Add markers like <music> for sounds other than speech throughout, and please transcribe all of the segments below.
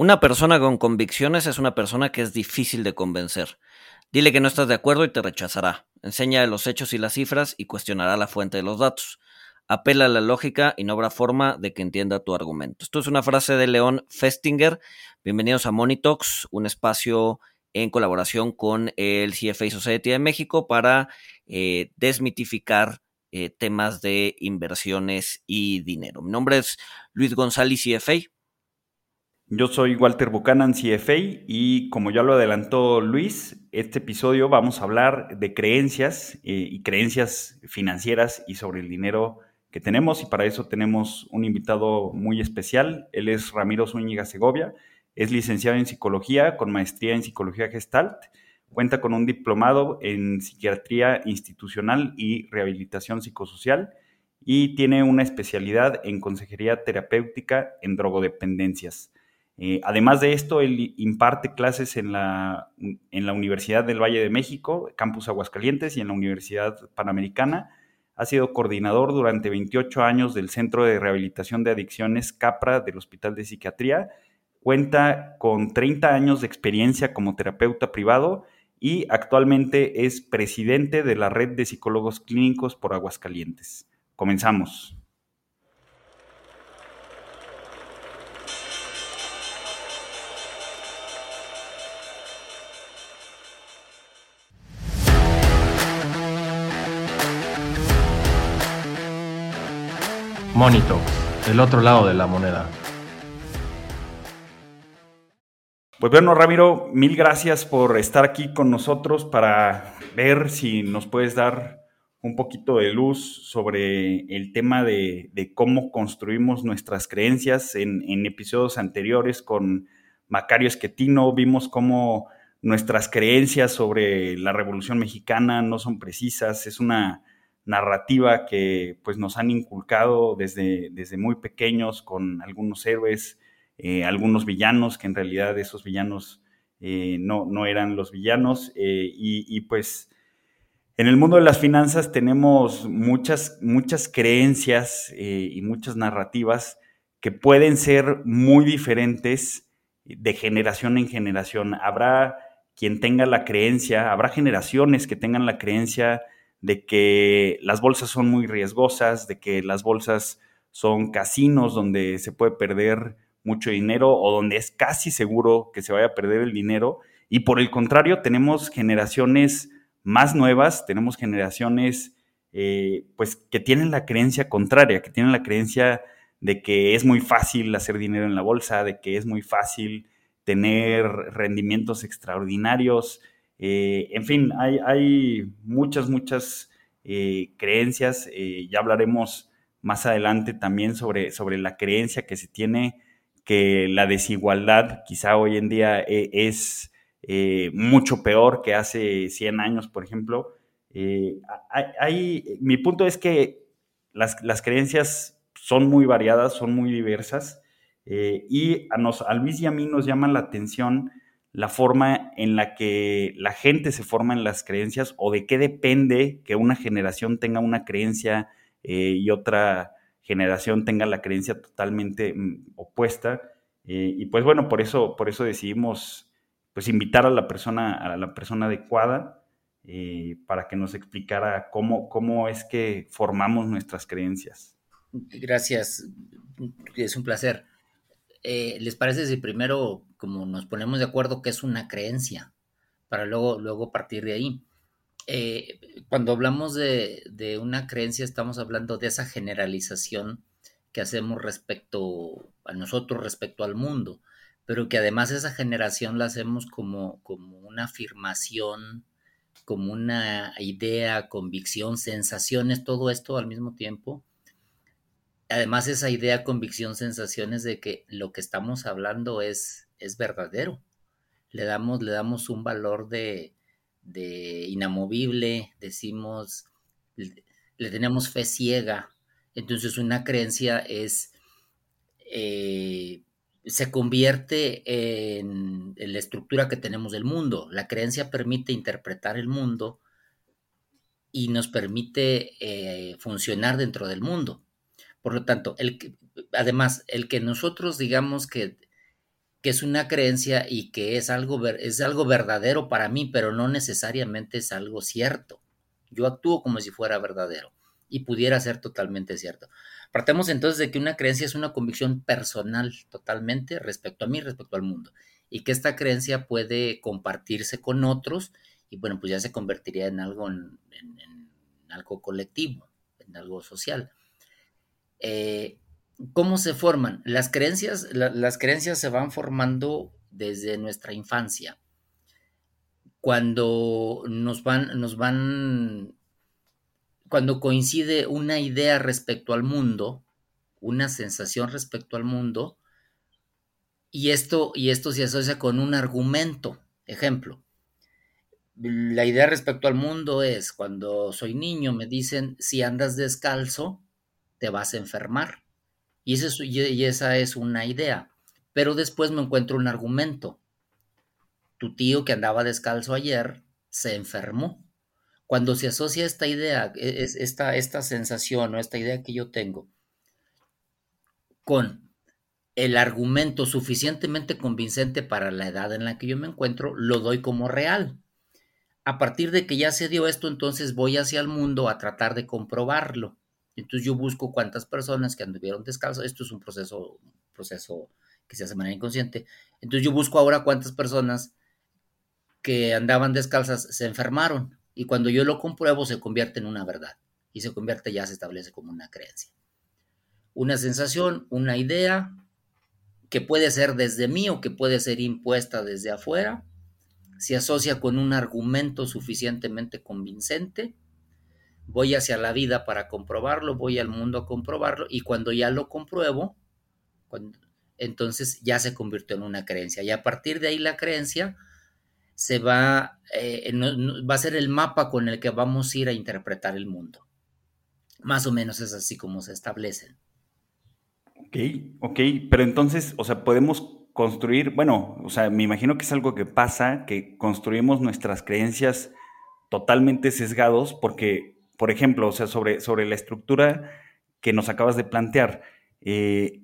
Una persona con convicciones es una persona que es difícil de convencer. Dile que no estás de acuerdo y te rechazará. Enseña los hechos y las cifras y cuestionará la fuente de los datos. Apela a la lógica y no habrá forma de que entienda tu argumento. Esto es una frase de León Festinger. Bienvenidos a Monitox, un espacio en colaboración con el CFA Society de México para eh, desmitificar eh, temas de inversiones y dinero. Mi nombre es Luis González, CFA. Yo soy Walter Buchanan, CFA, y como ya lo adelantó Luis, este episodio vamos a hablar de creencias eh, y creencias financieras y sobre el dinero que tenemos, y para eso tenemos un invitado muy especial. Él es Ramiro Zúñiga Segovia, es licenciado en psicología con maestría en psicología gestalt, cuenta con un diplomado en psiquiatría institucional y rehabilitación psicosocial y tiene una especialidad en consejería terapéutica en drogodependencias. Eh, además de esto, él imparte clases en la, en la Universidad del Valle de México, Campus Aguascalientes, y en la Universidad Panamericana. Ha sido coordinador durante 28 años del Centro de Rehabilitación de Adicciones CAPRA del Hospital de Psiquiatría. Cuenta con 30 años de experiencia como terapeuta privado y actualmente es presidente de la Red de Psicólogos Clínicos por Aguascalientes. Comenzamos. Monito, el otro lado de la moneda. Pues bueno, Ramiro, mil gracias por estar aquí con nosotros para ver si nos puedes dar un poquito de luz sobre el tema de, cómo construimos nuestras creencias. En, en, episodios anteriores con Macario Esquetino vimos cómo nuestras creencias sobre la Revolución Mexicana no son precisas, es una narrativa que pues nos han inculcado desde, desde muy pequeños con algunos héroes, eh, algunos villanos, que en realidad esos villanos eh, no, no, eran los villanos. Eh, y, pues en el mundo de las finanzas tenemos muchas, muchas creencias y muchas narrativas que pueden ser muy diferentes de generación en generación. Habrá quien tenga la creencia, habrá generaciones que tengan la creencia de que las bolsas son muy riesgosas, de que las bolsas son casinos donde se puede perder mucho dinero o donde es casi seguro que se vaya a perder el dinero. Y por el contrario, tenemos generaciones más nuevas, tenemos generaciones eh, pues que tienen la creencia contraria, que tienen la creencia de que es muy fácil hacer dinero en la bolsa, de que es muy fácil tener rendimientos extraordinarios, eh, en fin, hay, muchas, muchas eh, creencias. Eh, ya hablaremos más adelante también sobre, sobre la creencia que se tiene que la desigualdad quizá hoy en día es mucho peor que hace 100 años, por ejemplo. Mi punto es que las, las, creencias son muy variadas, son muy diversas y a, nos, a Luis y a mí nos llama la atención la forma en la que la gente se forma en las creencias o de qué depende que una generación tenga una creencia eh, y otra generación tenga la creencia totalmente mm, opuesta. Eh, y pues bueno, por eso, por eso decidimos pues invitar a la persona, a la persona adecuada eh, para que nos explicara cómo, cómo es que formamos nuestras creencias. Gracias, es un placer. ¿Les parece si primero como nos ponemos de acuerdo que es una creencia, para luego, luego partir de ahí. Eh, cuando hablamos de, una creencia, estamos hablando de esa generalización que hacemos respecto a nosotros, respecto al mundo, pero que además esa generación la hacemos como, como una afirmación, como una idea, convicción, sensaciones, todo esto al mismo tiempo. Además, esa idea, convicción, sensaciones de que lo que estamos hablando es es verdadero. Le damos, le damos un valor de, inamovible, decimos, le, tenemos fe ciega. Entonces una creencia es, eh, se convierte en, la estructura que tenemos del mundo. La creencia permite interpretar el mundo y nos permite eh, funcionar dentro del mundo. Por lo tanto, el además, el que nosotros digamos que que es una creencia y que es algo, es algo verdadero para mí, pero no necesariamente es algo cierto. Yo actúo como si fuera verdadero y pudiera ser totalmente cierto. Partemos entonces de que una creencia es una convicción personal totalmente respecto a mí, respecto al mundo, y que esta creencia puede compartirse con otros y bueno, pues ya se convertiría en algo, en, algo colectivo, en algo social. Eh, ¿Cómo se forman? Las creencias, las creencias se van formando desde nuestra infancia. Cuando nos van, nos van, cuando coincide una idea respecto al mundo, una sensación respecto al mundo, y esto, y esto se asocia con un argumento. Ejemplo, la idea respecto al mundo es cuando soy niño me dicen si andas descalzo te vas a enfermar y, esa es una idea. Pero después me encuentro un argumento. Tu tío que andaba descalzo ayer se enfermó. Cuando se asocia esta idea, e, esta, esta sensación o esta idea que yo tengo con el argumento suficientemente convincente para la edad en la que yo me encuentro, lo doy como real. A partir de que ya se dio esto, entonces voy hacia el mundo a tratar de comprobarlo. Entonces yo busco cuántas personas que anduvieron descalzos, esto es un proceso, proceso que se hace de manera inconsciente, entonces yo busco ahora cuántas personas que andaban descalzas se enfermaron y cuando yo lo compruebo se convierte en una verdad y se convierte ya se establece como una creencia. Una sensación, una idea que puede ser desde mí o que puede ser impuesta desde afuera, se asocia con un argumento suficientemente convincente voy hacia la vida para comprobarlo, voy al mundo a comprobarlo y cuando ya lo compruebo, entonces ya se convirtió en una creencia y a partir de ahí la creencia se va, eh, va a ser el mapa con el que vamos a ir a interpretar el mundo. Más o menos es así como se establecen. Ok, ok, pero entonces, o sea, podemos construir, bueno, o sea, me imagino que es algo que pasa, que construimos nuestras creencias totalmente sesgados porque por ejemplo, o sea, sobre, sobre la estructura que nos acabas de plantear, eh,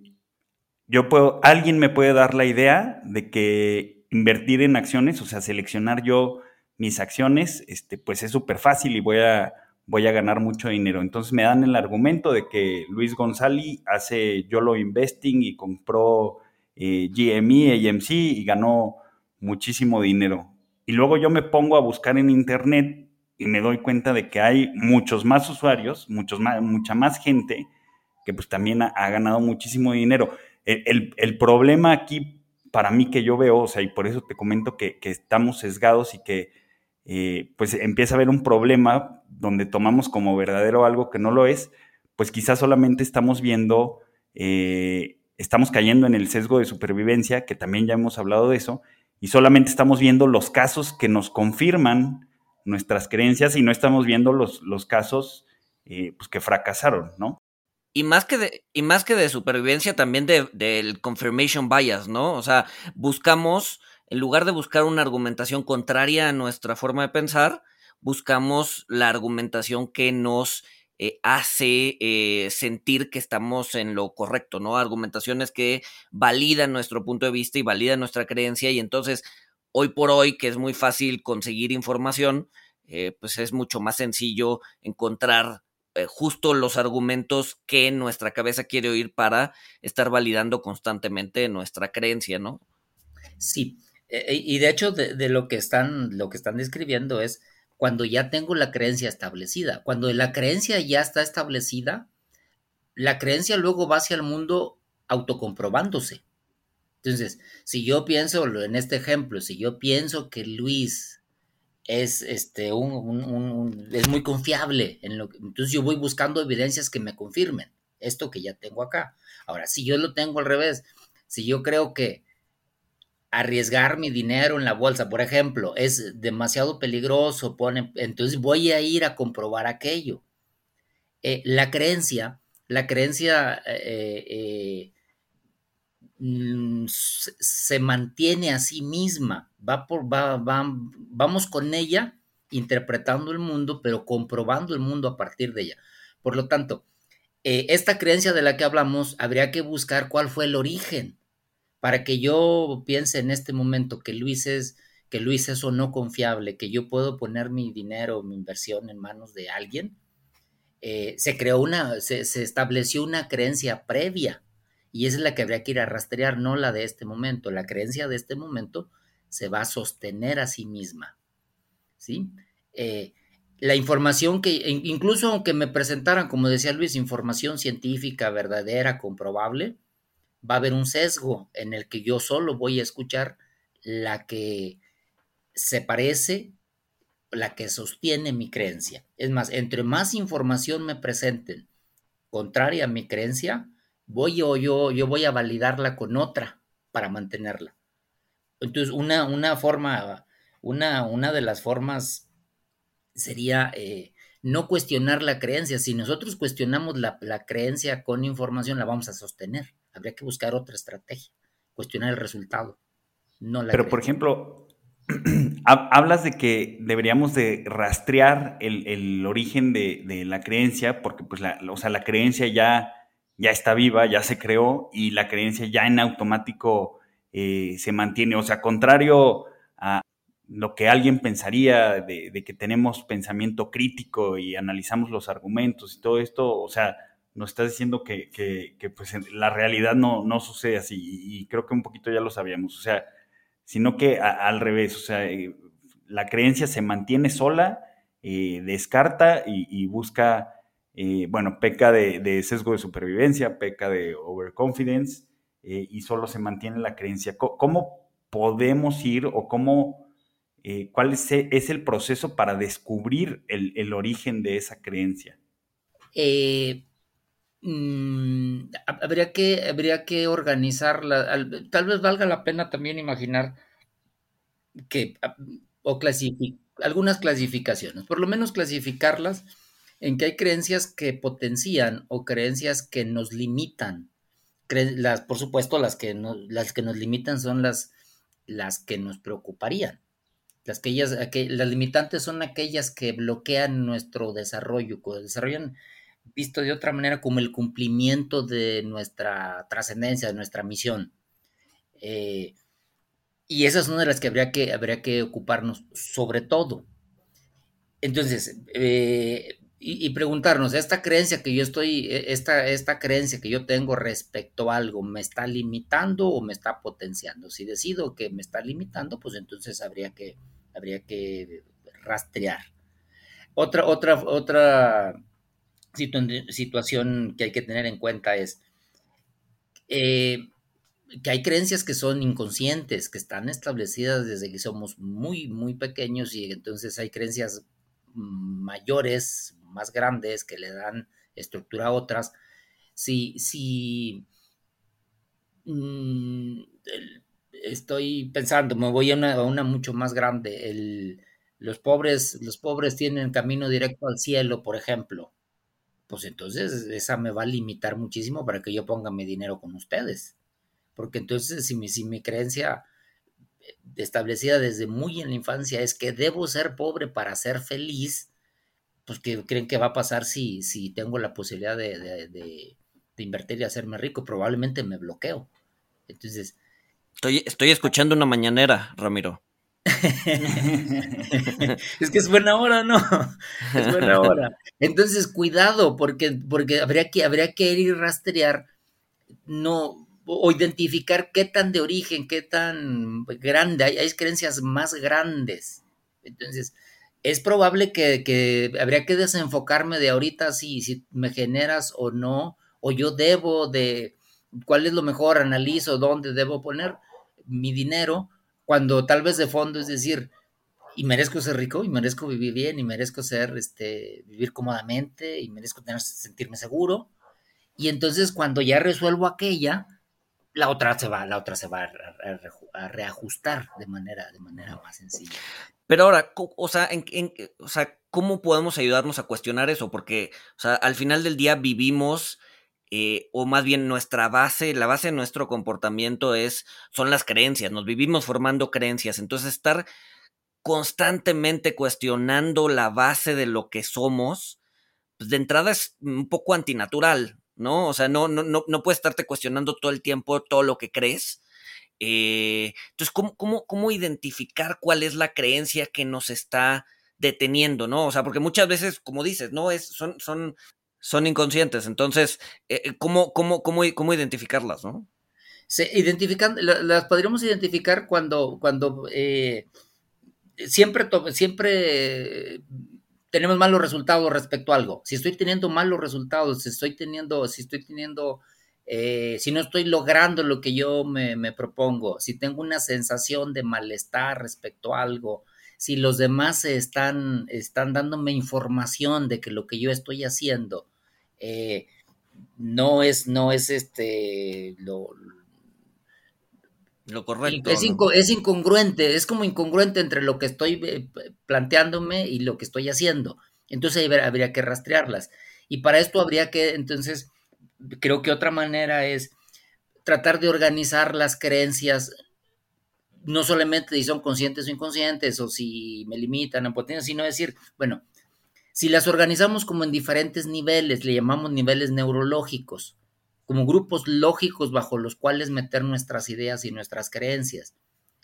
yo puedo, alguien me puede dar la idea de que invertir en acciones, o sea, seleccionar yo mis acciones, este, pues es súper fácil y voy a, voy a ganar mucho dinero. Entonces me dan el argumento de que Luis González hace YOLO Investing y compró eh, GME, AMC y ganó muchísimo dinero. Y luego yo me pongo a buscar en internet y me doy cuenta de que hay muchos más usuarios, muchos más, mucha más gente que pues también ha, ganado muchísimo dinero. El, problema aquí para mí que yo veo, o sea, y por eso te comento que, estamos sesgados y que eh, pues empieza a haber un problema donde tomamos como verdadero algo que no lo es, pues quizás solamente estamos viendo, eh, estamos cayendo en el sesgo de supervivencia, que también ya hemos hablado de eso, y solamente estamos viendo los casos que nos confirman nuestras creencias y no estamos viendo los, los casos eh, pues que fracasaron, ¿no? Y más que de, y más que de supervivencia, también del confirmation bias, ¿no? O sea, buscamos, en lugar de buscar una argumentación contraria a nuestra forma de pensar, buscamos la argumentación que nos eh, hace eh, sentir que estamos en lo correcto, ¿no? Argumentaciones que validan nuestro punto de vista y validan nuestra creencia y entonces hoy por hoy, que es muy fácil conseguir información, eh, pues es mucho más sencillo encontrar eh, justo los argumentos que nuestra cabeza quiere oír para estar validando constantemente nuestra creencia, ¿no? Sí, e, y de hecho de, lo que están, lo que están describiendo es cuando ya tengo la creencia establecida. Cuando la creencia ya está establecida, la creencia luego va hacia el mundo autocomprobándose. Entonces, si yo pienso en este ejemplo, si yo pienso que Luis es, este, un, es muy confiable, en lo entonces yo voy buscando evidencias que me confirmen esto que ya tengo acá. Ahora, si yo lo tengo al revés, si yo creo que arriesgar mi dinero en la bolsa, por ejemplo, es demasiado peligroso, pone, entonces voy a ir a comprobar aquello. Eh, la creencia, la creencia eh, eh, Mm, se mantiene a sí misma, va por, va, vamos con ella interpretando el mundo, pero comprobando el mundo a partir de ella. Por lo tanto, eh, esta creencia de la que hablamos, habría que buscar cuál fue el origen para que yo piense en este momento que Luis es que Luis es o no confiable, que yo puedo poner mi dinero, mi inversión en manos de alguien, eh, se creó una, se, estableció una creencia previa y esa es la que habría que ir a rastrear, no la de este momento. La creencia de este momento se va a sostener a sí misma. ¿Sí? Eh, la información que, incluso aunque me presentaran, como decía Luis, información científica verdadera, comprobable, va a haber un sesgo en el que yo solo voy a escuchar la que se parece la que sostiene mi creencia. Es más, entre más información me presenten contraria a mi creencia, voy yo, yo, yo voy a validarla con otra para mantenerla. Entonces, una, una forma, una, una de las formas sería eh, no cuestionar la creencia. Si nosotros cuestionamos la, la creencia con información, la vamos a sostener. Habría que buscar otra estrategia, cuestionar el resultado. No la Pero, por ejemplo, <clears throat> hablas de que deberíamos de rastrear el, origen de, la creencia, porque pues la, o sea, la creencia ya, ya está viva, ya se creó y la creencia ya en automático eh, se mantiene. O sea, contrario a lo que alguien pensaría de, que tenemos pensamiento crítico y analizamos los argumentos y todo esto, o sea, nos estás diciendo que, pues la realidad no, no sucede así y creo que un poquito ya lo sabíamos. O sea, sino que al revés, o sea, eh, la creencia se mantiene sola, eh, descarta y, busca, eh, bueno, peca de, sesgo de supervivencia, peca de overconfidence y solo se mantiene la creencia. ¿Cómo, podemos ir o cómo, cuál es, el proceso para descubrir el, origen de esa creencia? Mm, habría, que, habría que organizarla. Tal vez valga la pena también imaginar que, ah, o clasificar, algunas clasificaciones, por lo menos clasificarlas en que hay creencias que potencian o creencias que nos limitan. las, por supuesto, las que, las que nos limitan son las, las que nos preocuparían. Las, que ellas, las limitantes son aquellas que bloquean nuestro desarrollo, que desarrollan visto de otra manera como el cumplimiento de nuestra trascendencia, de nuestra misión. Eh, y esas son de las que habría que, habría que ocuparnos sobre todo. Entonces, eh, y, preguntarnos, ¿esta creencia que yo estoy, e, esta, esta creencia que yo tengo respecto a algo, ¿me está limitando o me está potenciando? Si decido que me está limitando, pues entonces habría que, habría que rastrear. Otra, otra, otra situación que hay que tener en cuenta es eh, que hay creencias que son inconscientes, que están establecidas desde que somos muy, muy pequeños y entonces hay creencias mayores, más grandes, que le dan estructura a otras. Si, si mm, estoy pensando, me voy a una, a una mucho más grande, el, los, pobres, los pobres tienen camino directo al cielo, por ejemplo pues entonces esa me va a limitar muchísimo para que yo ponga mi dinero con ustedes. Porque entonces si mi, si mi creencia establecida desde muy en la infancia es que debo ser pobre para ser feliz, pues que creen que va a pasar si, si tengo la posibilidad de, de, invertir y hacerme rico, probablemente me bloqueo. Entonces... Estoy, estoy escuchando una mañanera, Ramiro. <laughs> es que es buena hora, ¿no? Es buena hora. Entonces, cuidado, porque, porque habría, que, habría que ir y rastrear, no, o identificar qué tan de origen, qué tan grande, hay, hay creencias más grandes. Entonces, es probable que, habría que desenfocarme de ahorita si, me generas o no, o yo debo de, cuál es lo mejor, analizo dónde debo poner mi dinero cuando tal vez de fondo es decir, y merezco ser rico, y merezco vivir bien, y merezco ser, este, vivir cómodamente, y merezco tener, sentirme seguro. Y entonces cuando ya resuelvo aquella, la otra se va, la otra se va a, reajustar de manera, de manera más sencilla. Pero ahora, o sea, en, o sea, ¿cómo podemos ayudarnos a cuestionar eso? Porque, o sea, al final del día vivimos eh, o más bien nuestra base, la base de nuestro comportamiento es, son las creencias, nos vivimos formando creencias, entonces estar constantemente cuestionando la base de lo que somos, pues de entrada es un poco antinatural, ¿no? O sea, no, no, no, no puedes estarte cuestionando todo el tiempo todo lo que crees. Eh, entonces, ¿cómo, cómo, cómo identificar cuál es la creencia que nos está deteniendo, ¿no? O sea, porque muchas veces, como dices, ¿no? Es, son, son, son inconscientes. Entonces, eh, ¿cómo, cómo, cómo, cómo identificarlas, no? Se identifican, las podríamos identificar cuando, cuando eh, siempre, siempre tenemos malos resultados respecto a algo. Si estoy teniendo malos resultados, si estoy teniendo, si estoy teniendo, eh, si no estoy logrando lo que yo me, me, propongo, si tengo una sensación de malestar respecto a algo, si los demás están, están dándome información de que lo que yo estoy haciendo eh, no es, no es este lo, lo correcto. Es, es, incongruente, es como incongruente entre lo que estoy eh, planteándome y lo que estoy haciendo. Entonces habría que rastrearlas. Y para esto habría que, entonces, creo que otra manera es tratar de organizar las creencias, no solamente si son conscientes o inconscientes, o si me limitan en potencia, sino decir, bueno, si las organizamos como en diferentes niveles, le llamamos niveles neurológicos, como grupos lógicos bajo los cuales meter nuestras ideas y nuestras creencias.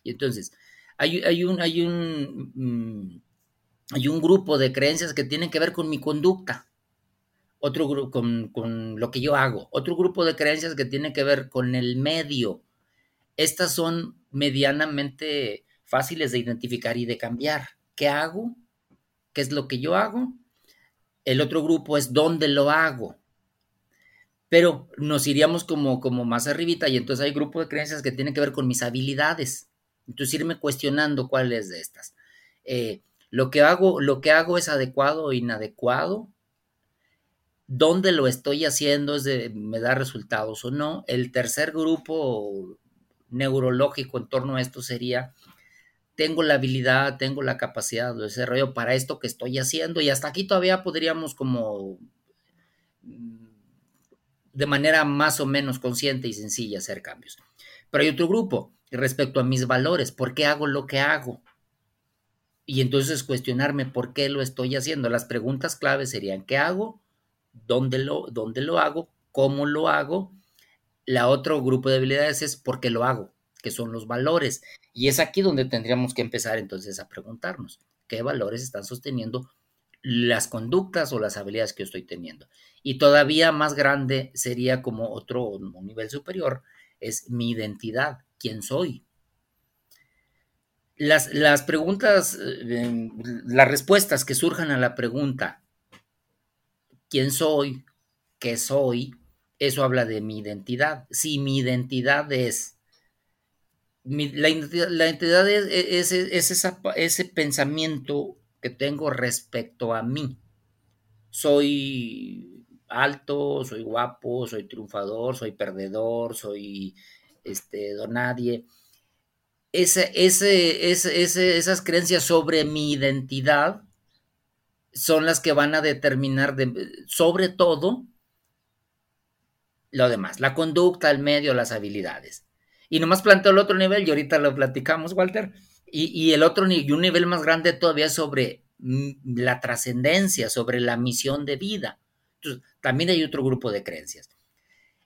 Y entonces, hay, hay un, hay, un, mm, hay un grupo de creencias que tienen que ver con mi conducta, otro grupo con, con, lo que yo hago, otro grupo de creencias que tiene que ver con el medio. Estas son medianamente fáciles de identificar y de cambiar. ¿Qué hago? ¿Qué es lo que yo hago? El otro grupo es dónde lo hago pero nos iríamos como, como más arribita y entonces hay grupo de creencias que tienen que ver con mis habilidades. Entonces irme cuestionando cuáles de estas. Eh, lo, que hago, lo que hago es adecuado o inadecuado. ¿Dónde lo estoy haciendo? Es de, ¿Me da resultados o no? El tercer grupo neurológico en torno a esto sería, tengo la habilidad, tengo la capacidad de desarrollo para esto que estoy haciendo y hasta aquí todavía podríamos como de manera más o menos consciente y sencilla hacer cambios. Pero hay otro grupo respecto a mis valores, ¿por qué hago lo que hago? Y entonces cuestionarme por qué lo estoy haciendo. Las preguntas claves serían, ¿qué hago? ¿Dónde lo, dónde lo hago? ¿Cómo lo hago? La otro grupo de habilidades es ¿por qué lo hago? que son los valores. Y es aquí donde tendríamos que empezar entonces a preguntarnos, ¿qué valores están sosteniendo las conductas o las habilidades que yo estoy teniendo. Y todavía más grande sería como otro nivel superior, es mi identidad, quién soy. Las, las preguntas, eh, las respuestas que surjan a la pregunta, quién soy, qué soy, eso habla de mi identidad. Si mi identidad es la, identidad, es, ese pensamiento que tengo respecto a mí. Soy alto, soy guapo, soy triunfador, soy perdedor, soy este, nadie. Ese, ese, ese, esas creencias sobre mi identidad son las que van a determinar sobre todo lo demás, la conducta, el medio, las habilidades. Y nomás planteo el otro nivel y ahorita lo platicamos, Walter y, el otro, y un nivel más grande todavía sobre mm, la trascendencia, sobre la misión de vida. Entonces, también hay otro grupo de creencias.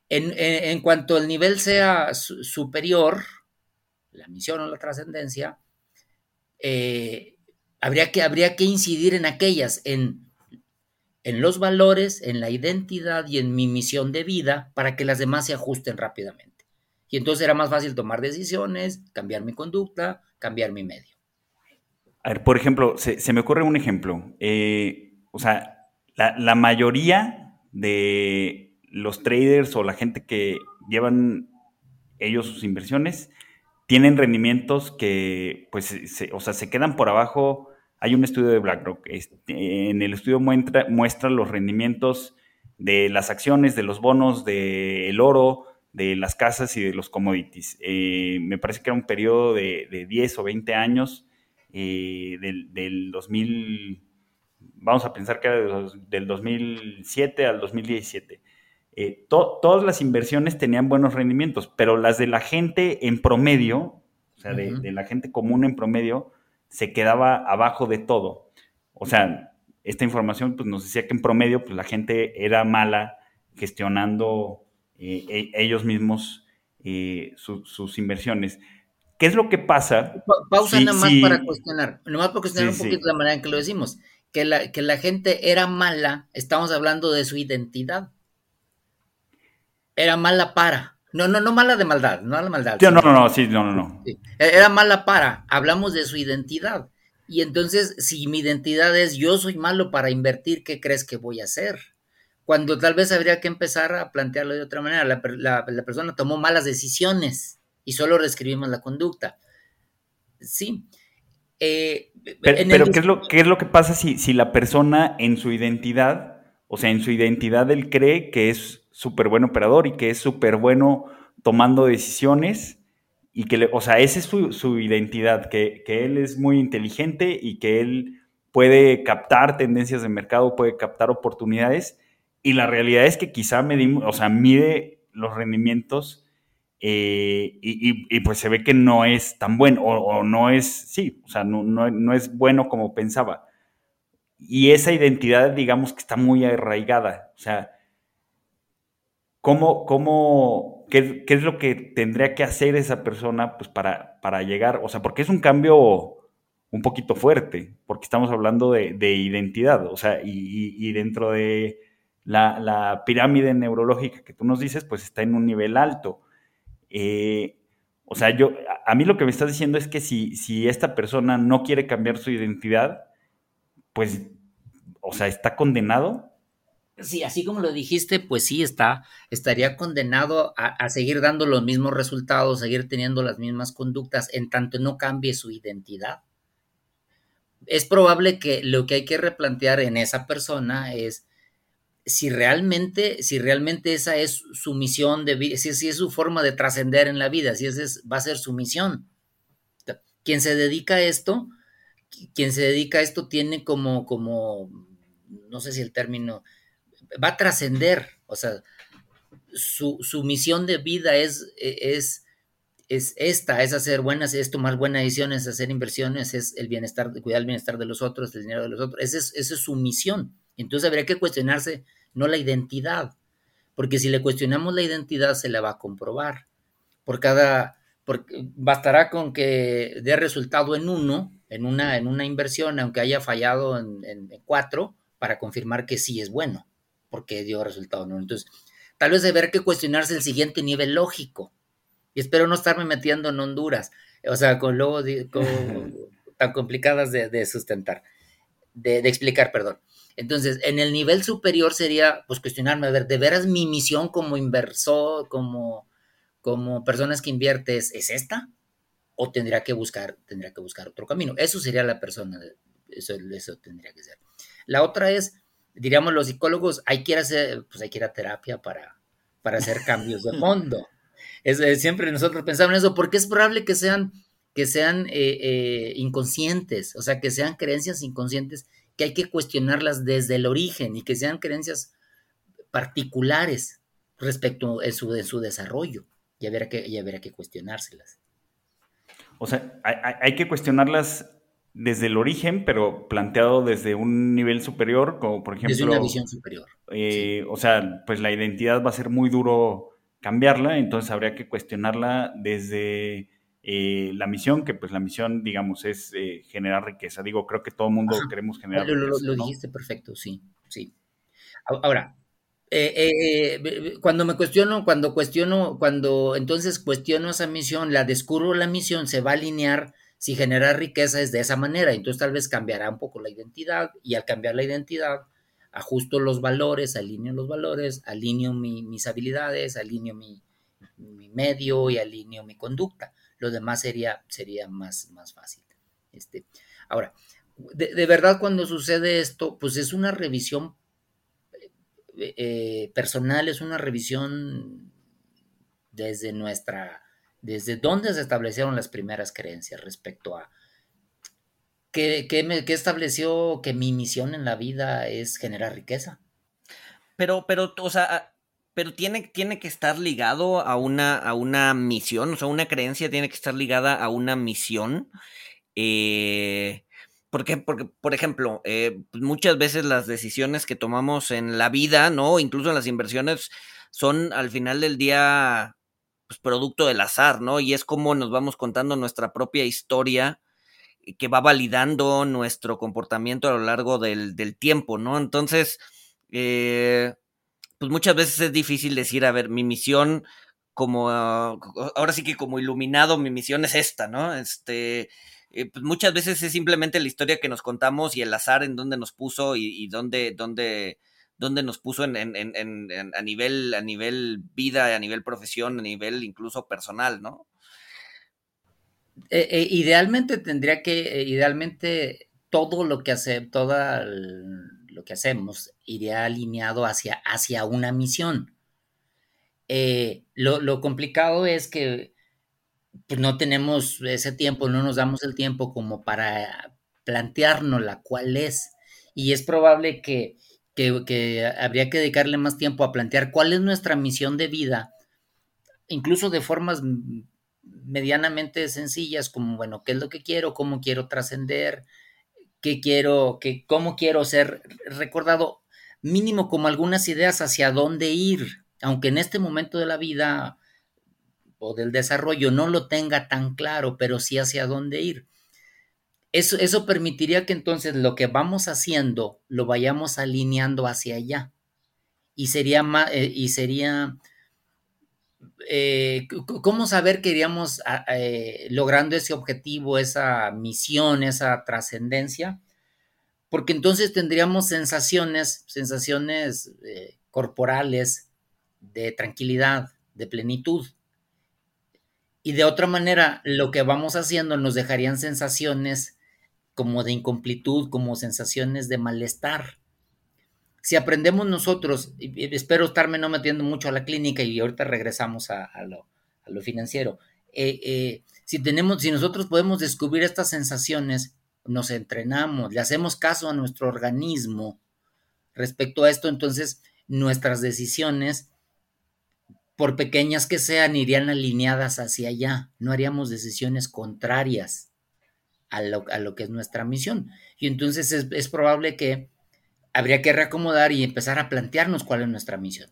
En, cuanto el nivel sea superior, la misión o la trascendencia, eh, habría, que, habría que incidir en aquellas, en, en los valores, en la identidad y en mi misión de vida para que las demás se ajusten rápidamente. Y entonces era más fácil tomar decisiones, cambiar mi conducta, cambiar mi medio. A ver, por ejemplo, se, me ocurre un ejemplo. Eh, o sea, la, mayoría de los traders o la gente que llevan ellos sus inversiones tienen rendimientos que, pues, o sea, se quedan por abajo. Hay un estudio de BlackRock. Este, en el estudio muestra, muestra los rendimientos de las acciones, de los bonos, del oro, de las casas y de los commodities. Eh, me parece que era un periodo de, 10 o 20 años eh, del, 2000, vamos a pensar que era del 2007 al 2017. Eh, todas las inversiones tenían buenos rendimientos, pero las de la gente en promedio, o sea, de, de, la gente común en promedio, se quedaba abajo de todo. O sea, esta información pues, nos decía que en promedio pues, la gente era mala gestionando eh, e, ellos mismos eh, sus inversiones. ¿Qué es lo que pasa? pausa nada más para cuestionar, nada más para cuestionar un poquito la manera en que lo decimos. Que la, que la gente era mala, estamos hablando de su identidad. Era mala para. No, no, no mala de maldad, no la maldad. no, no, no, sí, no, no, no. Era mala para, hablamos de su identidad. Y entonces, si mi identidad es yo soy malo para invertir, ¿qué crees que voy a hacer? Cuando tal vez habría que empezar a plantearlo de otra manera. La, persona tomó malas decisiones y solo reescribimos la conducta. Sí. Eh, pero, ¿qué, es lo, ¿qué es lo que pasa si, si la persona en su identidad, o sea, en su identidad él cree que es súper buen operador y que es súper bueno tomando decisiones y que, le, o sea, esa es su, identidad, que, él es muy inteligente y que él puede captar tendencias de mercado, puede captar oportunidades y la realidad es que quizá medimos, o sea, mide los rendimientos eh, y, pues se ve que no es tan bueno o, no es, sí, o sea, no, no es bueno como pensaba. Y esa identidad, digamos que está muy arraigada, o sea, ¿Cómo, cómo, qué, es lo que tendría que hacer esa persona pues, para, para llegar? O sea, porque es un cambio un poquito fuerte, porque estamos hablando de, identidad, o sea, y, dentro de la, pirámide neurológica que tú nos dices, pues está en un nivel alto. Eh, o sea, yo, a mí lo que me estás diciendo es que si, si esta persona no quiere cambiar su identidad, pues, o sea, está condenado Sí, así como lo dijiste, pues sí está, estaría condenado a, seguir dando los mismos resultados, seguir teniendo las mismas conductas, en tanto no cambie su identidad. Es probable que lo que hay que replantear en esa persona es si realmente, si realmente esa es su misión de vida, si, es su forma de trascender en la vida, si esa va a ser su misión. Quien se dedica a esto, quien se dedica a esto tiene como, como, no sé si el término, va a trascender, o sea, su, misión de vida es, es, es esta, es hacer buenas, es tomar buenas decisiones, hacer inversiones, es el bienestar, cuidar el bienestar de los otros, el dinero de los otros, esa es, esa es su misión. Entonces habría que cuestionarse no la identidad, porque si le cuestionamos la identidad se la va a comprobar. Por cada, porque bastará con que dé resultado en uno, en una, en una inversión, aunque haya fallado en cuatro, para confirmar que sí es bueno porque dio resultado, ¿no? Entonces, tal vez deber que cuestionarse el siguiente nivel lógico. Y espero no estarme metiendo en Honduras, o sea, con luego <laughs> tan complicadas de, sustentar, de, explicar, perdón. Entonces, en el nivel superior sería, pues, cuestionarme, a ver, ¿de veras mi misión como inversor, como, como personas que inviertes, es esta? ¿O tendría que buscar, tendría que buscar otro camino? Eso sería la persona, eso, eso tendría que ser. La otra es, diríamos los psicólogos, hay que ir a hacer, pues hay que ir a terapia para, para hacer cambios de fondo. <laughs> Es, siempre nosotros pensamos en eso, porque es probable que sean, que sean eh, eh, inconscientes, o sea, que sean creencias inconscientes que hay que cuestionarlas desde el origen y que sean creencias particulares respecto a su, de su desarrollo. Y habrá que, y que cuestionárselas. O sea, hay, hay que cuestionarlas desde el origen, pero planteado desde un nivel superior, como por ejemplo... Desde una visión superior. Eh, o sea, pues la identidad va a ser muy duro cambiarla, entonces habría que cuestionarla desde eh, la misión, que pues la misión, digamos, es eh, generar riqueza. Digo, creo que todo el mundo queremos generar lo, riqueza. Lo, dijiste perfecto, sí, sí. Ahora, cuando me cuestiono, cuando cuestiono, cuando entonces cuestiono esa misión, la descubro la misión, se va a alinear si generar riqueza es de esa manera, entonces tal vez cambiará un poco la identidad y al cambiar la identidad, ajusto los valores, alineo los valores, alineo mis habilidades, alineo mi, medio y alineo mi conducta. Lo demás sería, sería más, más fácil. Este, ahora, de, verdad cuando sucede esto, pues es una revisión eh, eh, personal, es una revisión desde nuestra desde dónde se establecieron las primeras creencias respecto a qué, estableció que mi misión en la vida es generar riqueza. Pero, pero, o sea, pero tiene, tiene que estar ligado a una, a una misión, o sea, una creencia tiene que estar ligada a una misión. Eh, porque, porque, por ejemplo, eh, muchas veces las decisiones que tomamos en la vida, ¿no? Incluso en las inversiones, son al final del día pues, producto del azar, ¿no? Y es como nos vamos contando nuestra propia historia que va validando nuestro comportamiento a lo largo del, tiempo, ¿no? Entonces, eh, pues muchas veces es difícil decir, a ver, mi misión como, ahora sí que como iluminado, mi misión es esta, ¿no? Este, eh, pues muchas veces es simplemente la historia que nos contamos y el azar en donde nos puso y, y dónde, dónde nos puso en, a nivel, a nivel vida, a nivel profesión, a nivel incluso personal, ¿no? Eh, eh, idealmente tendría que, idealmente todo lo que hace, todo lo que hacemos iría alineado hacia, hacia una misión. lo, lo, complicado es que pues no tenemos ese tiempo, no nos damos el tiempo como para plantearnos la cuál es. Y es probable que, que, habría que dedicarle más tiempo a plantear cuál es nuestra misión de vida, incluso de formas medianamente sencillas, como, bueno, ¿qué es lo que quiero? ¿Cómo quiero trascender? ¿Qué quiero? Qué, ¿Cómo quiero ser recordado? Mínimo como algunas ideas hacia dónde ir, aunque en este momento de la vida o del desarrollo no lo tenga tan claro, pero sí hacia dónde ir. Eso, eso permitiría que entonces lo que vamos haciendo lo vayamos alineando hacia allá. Y sería, eh, y sería eh, ¿cómo saber que iríamos eh, logrando ese objetivo, esa misión, esa trascendencia? Porque entonces tendríamos sensaciones, sensaciones corporales de tranquilidad, de plenitud. Y de otra manera, lo que vamos haciendo nos dejarían sensaciones como de incompletud, como sensaciones de malestar. Si aprendemos nosotros, espero estarme no metiendo mucho a la clínica y ahorita regresamos a, lo, financiero, eh, eh, si tenemos, si nosotros podemos descubrir estas sensaciones, nos entrenamos, le hacemos caso a nuestro organismo respecto a esto, entonces nuestras decisiones por pequeñas que sean, irían alineadas hacia allá. No haríamos decisiones contrarias a lo, que es nuestra misión. Y entonces es, probable que habría que reacomodar y empezar a plantearnos cuál es nuestra misión.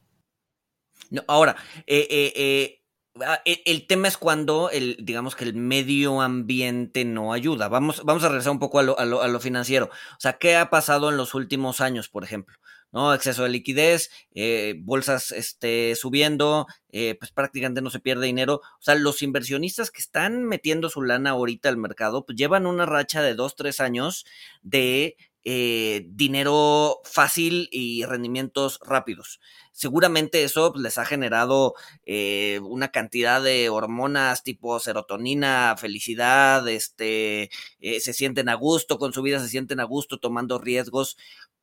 No, ahora, eh, eh, eh, ah, e, el, tema es cuando el, digamos que el medio ambiente no ayuda. Vamos, vamos a regresar un poco a lo, a lo financiero. O sea, ¿qué ha pasado en los últimos años, por ejemplo? ¿No? Exceso de liquidez, eh, bolsas este, subiendo, eh, pues prácticamente no se pierde dinero. O sea, los inversionistas que están metiendo su lana ahorita al mercado, pues llevan una racha de dos, tres años de eh, dinero fácil y rendimientos rápidos. Seguramente eso pues, les ha generado una cantidad de hormonas tipo serotonina, felicidad, este, se sienten a gusto con su vida, se sienten a gusto tomando riesgos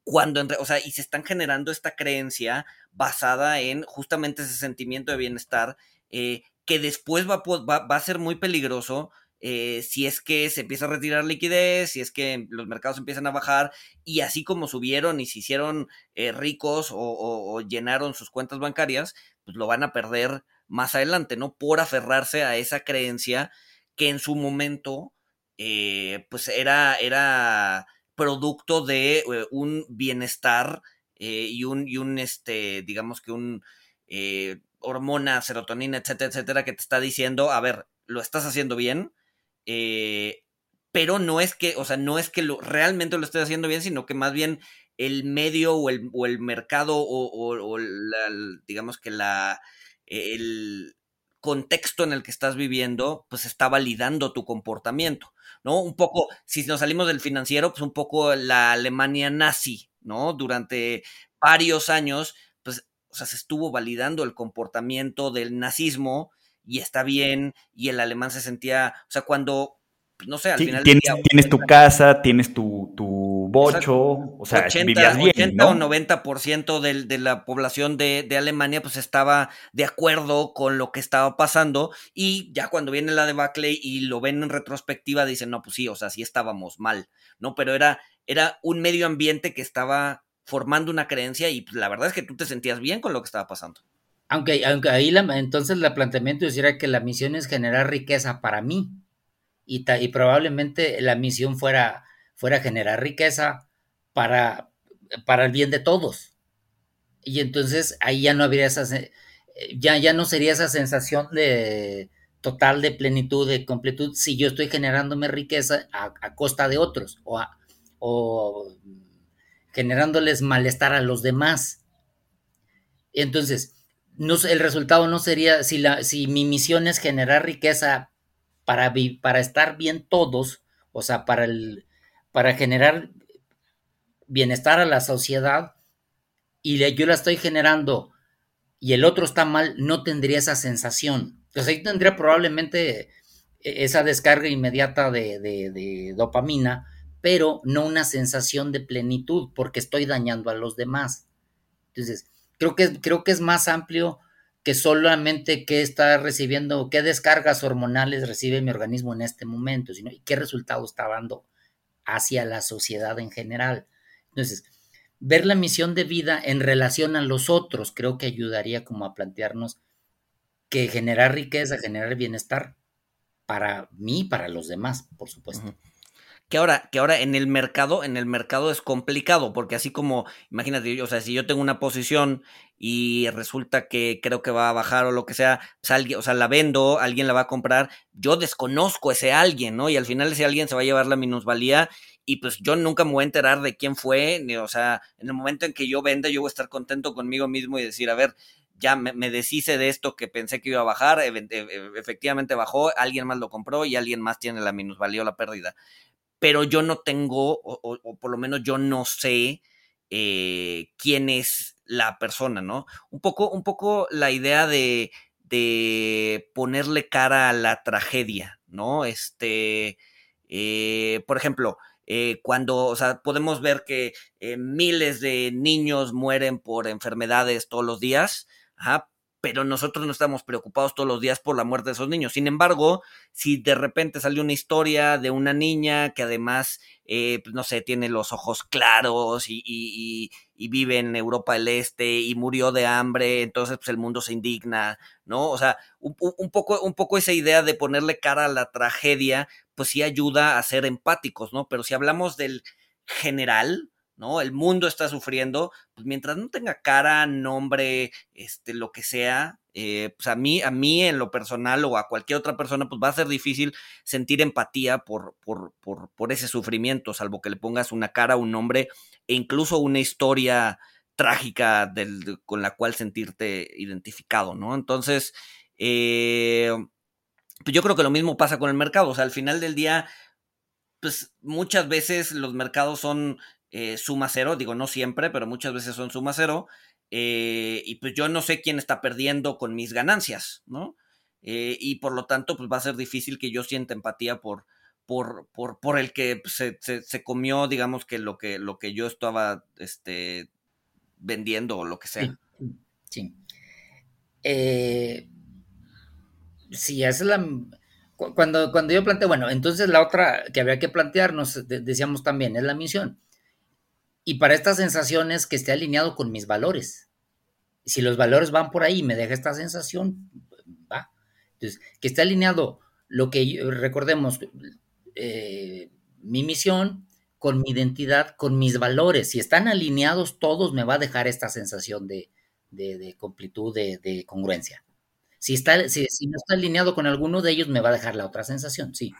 cuando, o sea, y se están generando esta creencia basada en justamente ese sentimiento de bienestar eh, que después va, a ser muy peligroso eh, si es que se empieza a retirar liquidez, si es que los mercados empiezan a bajar y así como subieron y se hicieron eh, ricos o, llenaron sus cuentas bancarias, pues lo van a perder más adelante, ¿no? Por aferrarse a esa creencia que en su momento, pues era, era producto de eh, un bienestar eh, y, un, y un, este, digamos que un eh, hormona, serotonina, etcétera, etcétera, que te está diciendo, a ver, lo estás haciendo bien, pero no es que, o sea, no es que lo, realmente lo estés haciendo bien, sino que más bien el medio o el, o el mercado o, digamos que la, el contexto en el que estás viviendo, pues está validando tu comportamiento. ¿no? Un poco, si nos salimos del financiero, pues un poco la Alemania nazi, ¿no? Durante varios años, pues, o sea, se estuvo validando el comportamiento del nazismo y está bien, y el alemán se sentía, o sea, cuando, pues, no sé, al final... Tienes, tienes tu casa, tienes tu, tu bocho, o sea, 80, bien, 80 o 90% de, de la población de, de, Alemania pues estaba de acuerdo con lo que estaba pasando y ya cuando viene la debacle y lo ven en retrospectiva dicen, no, pues sí, o sea, sí estábamos mal, ¿no? Pero era, era un medio ambiente que estaba formando una creencia y pues, la verdad es que tú te sentías bien con lo que estaba pasando. Aunque, aunque ahí la, entonces el planteamiento era que la misión es generar riqueza para mí y, probablemente la misión fuera fuera generar riqueza para, para el bien de todos. Y entonces ahí ya no habría esas... Eh, ya, ya no sería esa sensación de total de plenitud, de completud, si yo estoy generándome riqueza a, costa de otros o, o generándoles malestar a los demás. Entonces, el resultado no sería, si, la, si mi misión es generar riqueza para, estar bien todos, o sea, para, generar bienestar a la sociedad, y yo la estoy generando y el otro está mal, no tendría esa sensación. Entonces ahí tendría probablemente eh, esa descarga inmediata de, dopamina, pero no una sensación de plenitud, porque estoy dañando a los demás. Entonces, creo que es más amplio que solamente qué está recibiendo, qué descargas hormonales recibe mi organismo en este momento, sino y qué resultado está dando hacia la sociedad en general. Entonces, ver la misión de vida en relación a los otros creo que ayudaría como a plantearnos que generar riqueza, generar bienestar para mí para los demás, por supuesto. Que ahora, que ahora en el mercado, en el mercado es complicado, porque así como, imagínate, o sea, si yo tengo una posición y resulta que creo que va a bajar o lo que sea, o sea, la vendo, alguien la va a comprar, yo desconozco ese alguien, ¿no? Y al final ese alguien se va a llevar la minusvalía y pues yo nunca me voy a enterar de quién fue, ni, o sea, en el momento en que yo venda, yo voy a estar contento conmigo mismo y decir, a ver, ya me, me deshice de esto que pensé que iba a bajar, e, efectivamente bajó, alguien más lo compró y alguien más tiene la minusvalía o la pérdida pero yo no tengo, o, por lo menos yo no sé eh, quién es la persona, ¿no? Un poco, un poco la idea de, de ponerle cara a la tragedia, ¿no? Este, eh, por ejemplo, eh, cuando, o sea, podemos ver que miles de niños mueren por enfermedades todos los días, pero nosotros no estamos preocupados todos los días por la muerte de esos niños. Sin embargo, si de repente salió una historia de una niña que además, eh, pues, no sé, tiene los ojos claros y, vive en Europa del Este y murió de hambre, entonces pues el mundo se indigna, ¿no? O sea, un, poco, un poco esa idea de ponerle cara a la tragedia, pues sí ayuda a ser empáticos, ¿no? Pero si hablamos del general, ¿no? El mundo está sufriendo, pues mientras no tenga cara, nombre, este, lo que sea, eh, pues a mí, a mí en lo personal o a cualquier otra persona, pues va a ser difícil sentir empatía por, por, por, por ese sufrimiento, salvo que le pongas una cara, un nombre e incluso una historia trágica del, con la cual sentirte identificado, ¿no? Entonces, eh, pues yo creo que lo mismo pasa con el mercado, o sea, al final del día, pues muchas veces los mercados son eh, suma cero, digo no siempre, pero muchas veces son suma cero, eh, y pues yo no sé quién está perdiendo con mis ganancias, ¿no? Eh, y por lo tanto, pues va a ser difícil que yo sienta empatía por, por, por, por el que se, se, comió, digamos que lo que, lo que yo estaba este, vendiendo o lo que sea. Sí. sí. es la, cuando, cuando yo planteé, bueno, entonces la otra que habría que plantearnos, decíamos también, es la misión. Y para estas sensaciones que esté alineado con mis valores. Si los valores van por ahí y me deja esta sensación, va. Entonces, que esté alineado lo que recordemos, eh, mi misión con mi identidad, con mis valores. Si están alineados todos, me va a dejar esta sensación de, de, completud, de, congruencia. Si, está, si, no está alineado con alguno de ellos, me va a dejar la otra sensación, sí.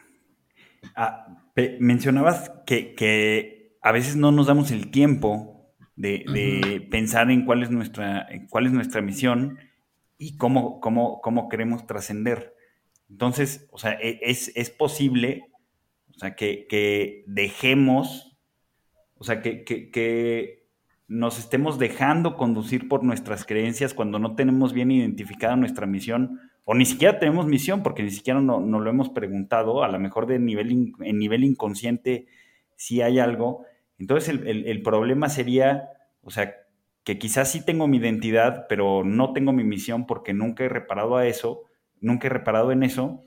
Ah, mencionabas que, que a veces no nos damos el tiempo de, pensar en cuál es nuestra, cuál es nuestra misión y cómo, cómo, cómo queremos trascender. Entonces, o sea, e, es, posible, o sea, que, dejemos, o sea, que, que, nos estemos dejando conducir por nuestras creencias cuando no tenemos bien identificada nuestra misión, o ni siquiera tenemos misión, porque ni siquiera no, no lo hemos preguntado, a lo mejor de nivel, en nivel inconsciente si hay algo, entonces el, problema sería, o sea, que quizás sí tengo mi identidad, pero no tengo mi misión porque nunca he reparado a eso, nunca he reparado en eso.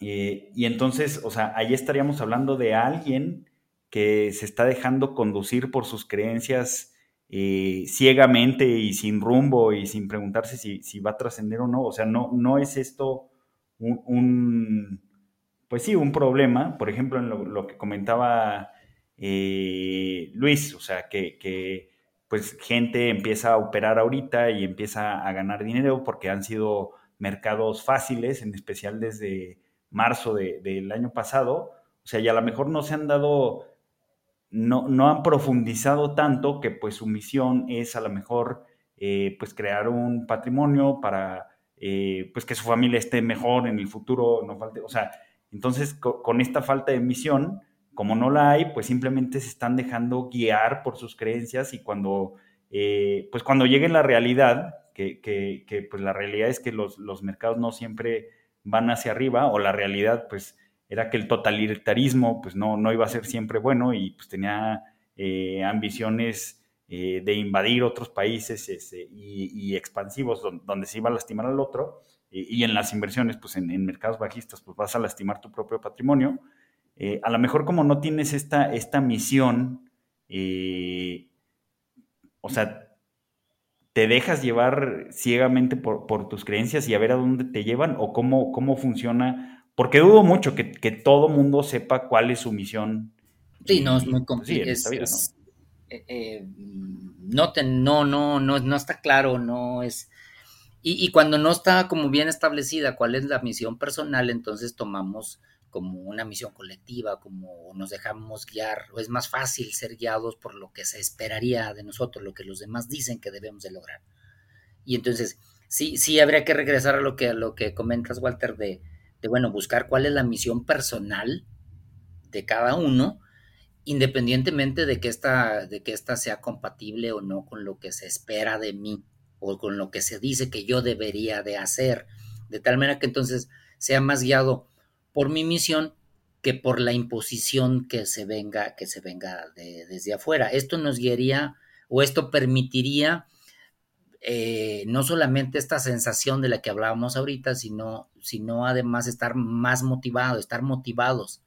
Eh, y entonces, o sea, ahí estaríamos hablando de alguien que se está dejando conducir por sus creencias eh, ciegamente y sin rumbo y sin preguntarse si, va a trascender o no. O sea, no, no es esto un, pues sí, un problema. Por ejemplo, en lo que comentaba eh, Luis, o sea, que, pues gente empieza a operar ahorita y empieza a ganar dinero porque han sido mercados fáciles, en especial desde marzo del año pasado. O sea, y a lo mejor no se han dado, no, no han profundizado tanto que pues su misión es a lo mejor eh, pues crear un patrimonio para eh, pues que su familia esté mejor en el futuro, no falte, o sea, entonces con esta falta de misión, como no la hay, pues simplemente se están dejando guiar por sus creencias y cuando, eh, pues cuando llegue la realidad, que, que, pues la realidad es que los, mercados no siempre van hacia arriba, o la realidad pues era que el totalitarismo pues no, no iba a ser siempre bueno y pues tenía eh, ambiciones eh, de invadir otros países este, y, expansivos donde, se iba a lastimar al otro, y, en las inversiones, pues en, en mercados bajistas, pues vas a lastimar tu propio patrimonio. Eh, a lo mejor como no tienes esta, esta misión, eh, o sea, te dejas llevar ciegamente por, tus creencias y a ver a dónde te llevan o cómo, cómo funciona, porque dudo mucho que, que todo mundo sepa cuál es su misión. Sí, no, es muy complicado. ¿no? no, no, no, no, está claro, no es... Y, cuando no está como bien establecida cuál es la misión personal, entonces tomamos como una misión colectiva, como nos dejamos guiar, o es más fácil ser guiados por lo que se esperaría de nosotros, lo que los demás dicen que debemos de lograr. Y entonces, sí, sí habría que regresar a lo que, a lo que comentas, Walter, de, de, bueno, buscar cuál es la misión personal de cada uno, independientemente de que esta, de que esta sea compatible o no con lo que se espera de mí, o con lo que se dice que yo debería de hacer, de tal manera que entonces sea más guiado por mi misión que por la imposición que se venga, que se venga desde afuera. Esto nos guiaría o esto permitiría eh, no solamente esta sensación de la que hablábamos ahorita, sino, sino además estar más motivados, estar motivados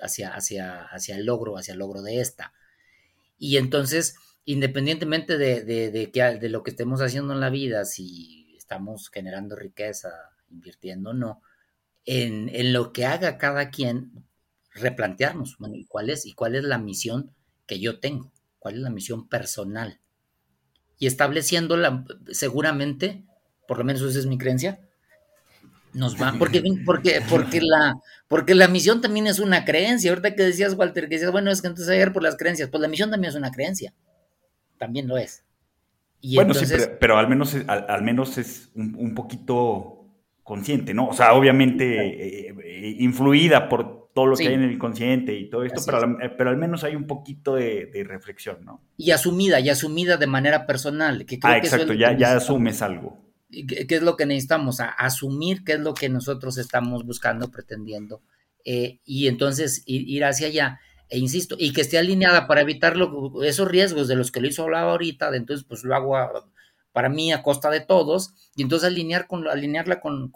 hacia, hacia, hacia el logro, hacia el logro de esta. Y entonces, independientemente de, de, de lo que estemos haciendo en la vida, si estamos generando riqueza, invirtiendo o no, en, lo que haga cada quien, replantearnos, bueno, ¿y cuál es? ¿Y cuál es la misión que yo tengo? ¿Cuál es la misión personal? Y estableciéndola, seguramente, por lo menos esa es mi creencia, nos va, porque, <laughs> porque, porque, la, porque la misión también es una creencia. Ahorita que decías, Walter, que decías, bueno, es que entonces hay por las creencias, pues la misión también es una creencia. También lo es. bueno, sí, pero, al menos, al, menos es un poquito consciente, ¿no? O sea, obviamente eh, eh, influida por todo lo que hay en el inconsciente y todo esto, pero, eh, pero, al menos hay un poquito de, reflexión, ¿no? Y asumida, y asumida de manera personal. Que ah, exacto, ya, ya asumes algo. ¿Qué, es lo que necesitamos? A asumir qué es lo que nosotros estamos buscando, pretendiendo, y entonces ir, hacia allá. E insisto, y que esté alineada para evitar esos riesgos de los que Luis hablaba ahorita, entonces pues lo hago para mí a costa de todos, y entonces alinear con, alinearla con,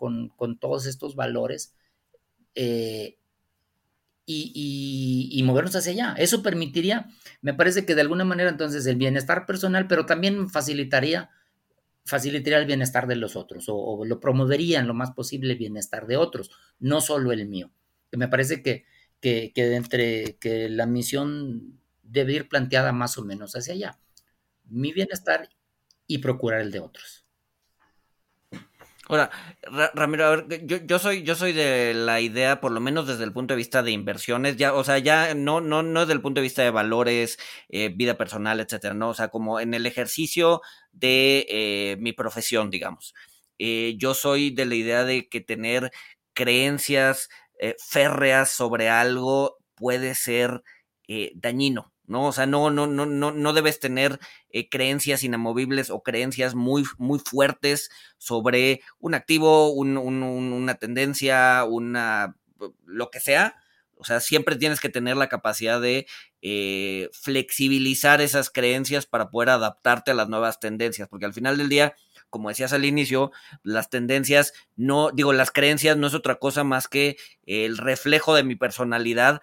todos estos valores eh, y, movernos hacia allá. Eso permitiría, me parece que de alguna manera entonces el bienestar personal, pero también facilitaría, facilitaría el bienestar de los otros, o, lo promovería en lo más posible el bienestar de otros, no solo el mío. Me parece que, que, entre que la misión debe ir planteada más o menos hacia allá. Mi bienestar y procurar el de otros. Ahora, Ramiro, a ver, yo, yo, soy, yo soy de la idea, por lo menos desde el punto de vista de inversiones, ya, o sea, ya no, no, no desde el punto de vista de valores, eh, vida personal, etcétera, no, o sea, como en el ejercicio de eh, mi profesión, digamos. Eh, yo soy de la idea de que tener creencias férreas sobre algo puede ser dañino. ¿no? O sea, no, no, no, no, no debes tener eh, creencias inamovibles o creencias muy, muy fuertes sobre un activo, una tendencia, una lo que sea. O sea, siempre tienes que tener la capacidad de eh, flexibilizar esas creencias para poder adaptarte a las nuevas tendencias, porque al final del día, como decías al inicio, las tendencias no, digo, las creencias no es otra cosa más que el reflejo de mi personalidad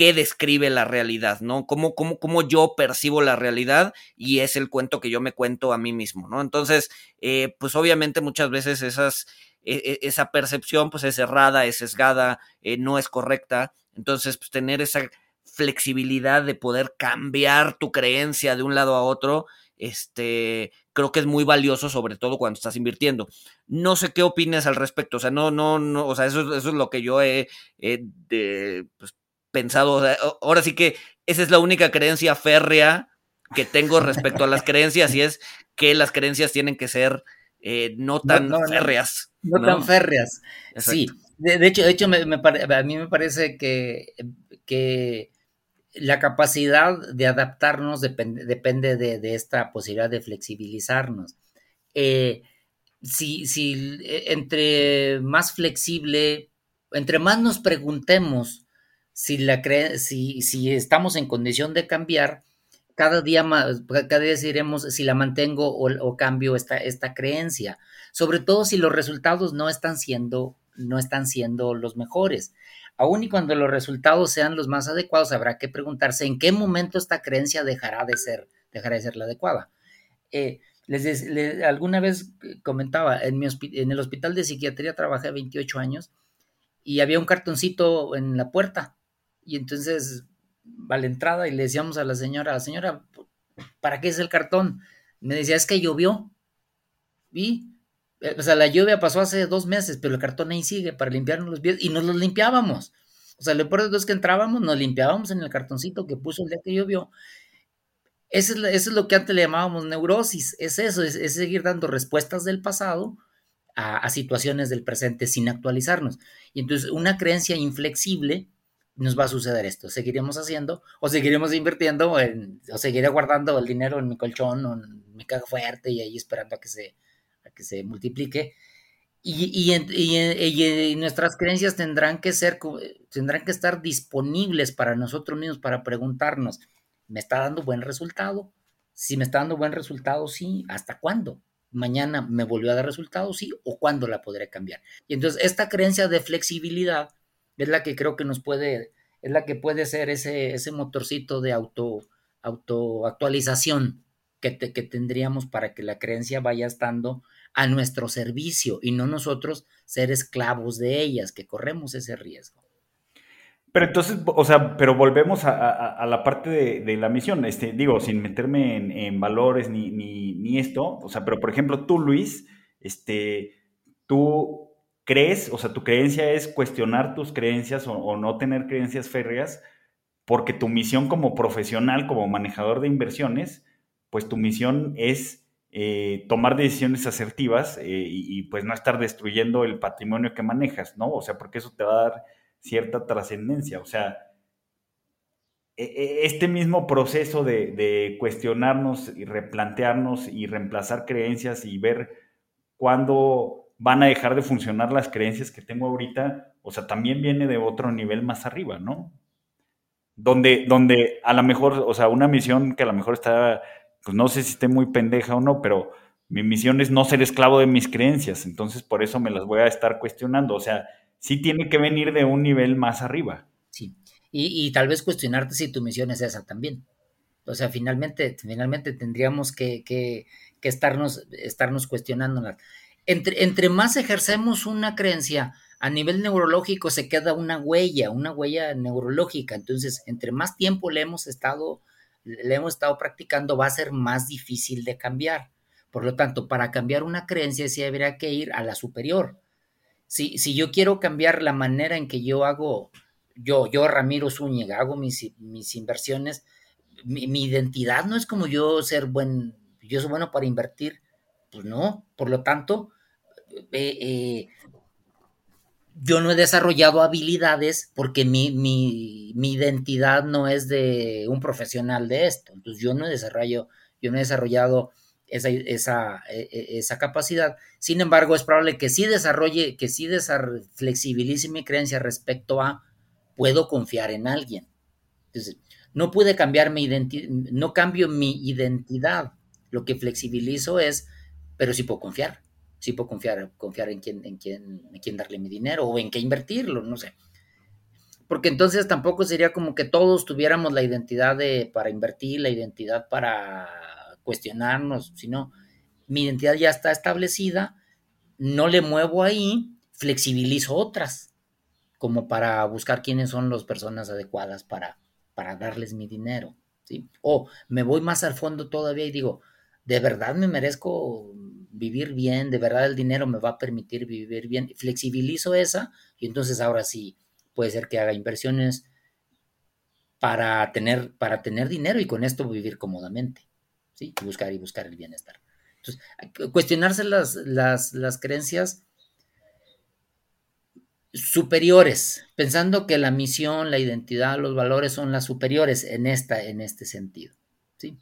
qué describe la realidad, ¿no? Cómo yo percibo la realidad y es el cuento que yo me cuento a mí mismo, ¿no? Entonces, eh, pues obviamente muchas veces esas, e, e, esa percepción pues es errada, es sesgada, eh, no es correcta. Entonces, pues tener esa flexibilidad de poder cambiar tu creencia de un lado a otro, este, creo que es muy valioso, sobre todo cuando estás invirtiendo. No sé qué opinas al respecto, o sea, no, no, no, o sea, eso, eso es lo que yo he, pues, pensado. ahora sí que esa es la única creencia férrea que tengo respecto a las creencias y es que las creencias tienen que ser eh, no tan férreas. No, tan férreas. Sí. De, hecho, de hecho me, a mí me parece que, que la capacidad de adaptarnos depende, depende de, esta posibilidad de flexibilizarnos. Eh, si, si e, entre más flexible, entre más nos preguntemos si, la si, si estamos en condición de cambiar, cada día, más, cada día diremos si la mantengo o, cambio esta, esta creencia, sobre todo si los resultados no están siendo, no están siendo los mejores. Aún y cuando los resultados sean los más adecuados, habrá que preguntarse en qué momento esta creencia dejará de ser, dejará de ser la adecuada. Eh, les, alguna vez comentaba, en, el hospital de psiquiatría trabajé 28 años y había un cartoncito en la puerta y entonces a la entrada y le decíamos a la señora, señora, ¿para qué es el cartón? Me decía, es que llovió. Eh, o sea, la lluvia pasó hace dos meses, pero el cartón ahí sigue para limpiarnos los pies y nos los limpiábamos. O sea, lo peor de es que entrábamos, nos limpiábamos en el cartoncito que puso el día que llovió. Eso es, eso es lo que antes le llamábamos neurosis. Es eso, es, seguir dando respuestas del pasado a, a situaciones del presente sin actualizarnos. Y entonces una creencia inflexible nos va a suceder esto. Seguiremos haciendo o seguiremos invirtiendo o seguiré guardando el dinero en mi colchón o en mi caja fuerte y ahí esperando a que se, que se multiplique. Y, y, nuestras creencias tendrán que ser, tendrán que estar disponibles para nosotros mismos para preguntarnos, ¿me está dando buen resultado? Si me está dando buen resultado, sí, ¿hasta cuándo? Mañana me volvió a dar resultado, sí, o cuándo la podré cambiar. Y entonces esta creencia de flexibilidad es la que creo que nos puede, es la que puede ser ese, ese motorcito de auto, autoactualización que, que tendríamos para que la creencia vaya estando a nuestro servicio y no nosotros ser esclavos de ellas, que corremos ese riesgo. Pero entonces, o sea, pero volvemos a, la parte de, la misión, este, digo, sin meterme en, valores ni, ni, esto, o sea, pero por ejemplo, tú, Luis, este, tú crees, o sea, tu creencia es cuestionar tus creencias o, no tener creencias férreas, porque tu misión como profesional, como manejador de inversiones, pues tu misión es eh, tomar decisiones asertivas eh, y, pues no estar destruyendo el patrimonio que manejas, ¿no? O sea, porque eso te va a dar cierta trascendencia, o sea, e, e, este mismo proceso de, cuestionarnos y replantearnos y reemplazar creencias y ver cuándo van a dejar de funcionar las creencias que tengo ahorita, o sea, también viene de otro nivel más arriba, ¿no? Donde, donde a lo mejor, o sea, una misión que a lo mejor está, pues no sé si esté muy pendeja o no, pero mi misión es no ser esclavo de mis creencias, entonces por eso me las voy a estar cuestionando, o sea, sí tiene que venir de un nivel más arriba. Sí, y, tal vez cuestionarte si tu misión es esa también. O sea, finalmente, finalmente tendríamos que, que, estarnos, estarnos cuestionándolas entre, más ejercemos una creencia a nivel neurológico se queda una huella, una huella neurológica. Entonces, entre más tiempo le hemos estado, le hemos estado practicando, va a ser más difícil de cambiar. Por lo tanto, para cambiar una creencia sí habría que ir a la superior. Si, si yo quiero cambiar la manera en que yo hago, yo, yo Ramiro Zúñiga, hago mis, mis inversiones, mi, identidad no es como yo ser buen, yo soy bueno para invertir, pues no, por lo tanto, eh, eh, yo no he desarrollado habilidades porque mi, mi, identidad no es de un profesional de esto. Entonces yo no he desarrollado, yo no he desarrollado esa, esa, e, e, esa, capacidad. Sin embargo, es probable que sí desarrolle, que sí flexibilice mi creencia respecto a puedo confiar en alguien. Entonces, no pude cambiar mi identidad, no cambio mi identidad. Lo que flexibilizo es pero sí puedo confiar, sí puedo confiar, confiar en quién, en quién, en quién darle mi dinero o en qué invertirlo, no sé. Porque entonces tampoco sería como que todos tuviéramos la identidad de, para invertir, la identidad para cuestionarnos, sino mi identidad ya está establecida, no le muevo ahí, flexibilizo otras, como para buscar quiénes son las personas adecuadas para, para darles mi dinero, ¿sí? O me voy más al fondo todavía y digo, ¿de verdad me merezco vivir bien? ¿De verdad el dinero me va a permitir vivir bien? Flexibilizo esa y entonces ahora sí puede ser que haga inversiones para tener, para tener dinero y con esto vivir cómodamente, ¿sí? Buscar y buscar el bienestar. Entonces, cuestionarse las, las, las creencias superiores, pensando que la misión, la identidad, los valores son las superiores en, esta, en este sentido. ¿sí?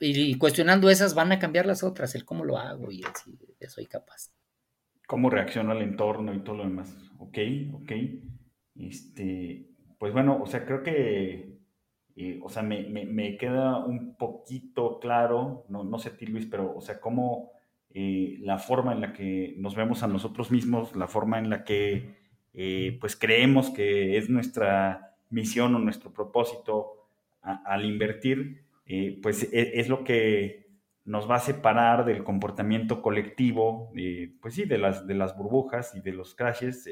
Y, cuestionando esas van a cambiar las otras, el cómo lo hago y el soy capaz. Cómo reacciona al entorno y todo lo demás. Ok, ok. Este, pues bueno, o sea, creo que, eh, o sea, me, me, queda un poquito claro, no, no sé a ti Luis, pero, o sea, cómo eh, la forma en la que nos vemos a nosotros mismos, la forma en la que eh, pues creemos que es nuestra misión o nuestro propósito al invertir, eh, pues e, es, lo que nos va a separar del comportamiento colectivo, pues sí, de las, de las burbujas y de los crashes,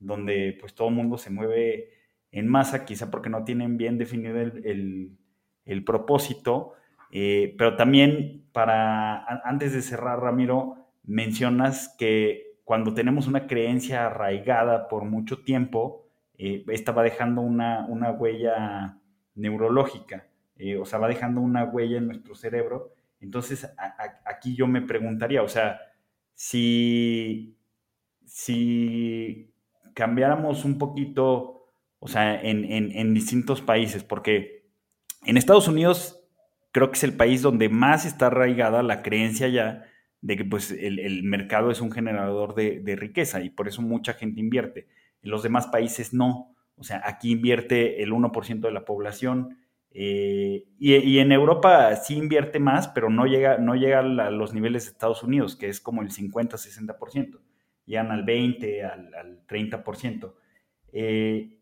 donde pues todo el mundo se mueve en masa, quizá porque no tienen bien definido el, el propósito, eh, pero también para, antes de cerrar, Ramiro, mencionas que cuando tenemos una creencia arraigada por mucho tiempo, eh, esta va dejando una, huella neurológica, eh, o sea, va dejando una huella en nuestro cerebro. Entonces, aquí yo me preguntaría, o sea, si, si cambiáramos un poquito, o sea, en, en distintos países, porque en Estados Unidos creo que es el país donde más está arraigada la creencia ya de que pues, el, mercado es un generador de, riqueza y por eso mucha gente invierte. En los demás países no. O sea, aquí invierte el 1% de la población. Eh, y, en Europa sí invierte más, pero no llega, no llega a los niveles de Estados Unidos, que es como el 50-60%. Llegan al 20, al, 30%. Eh,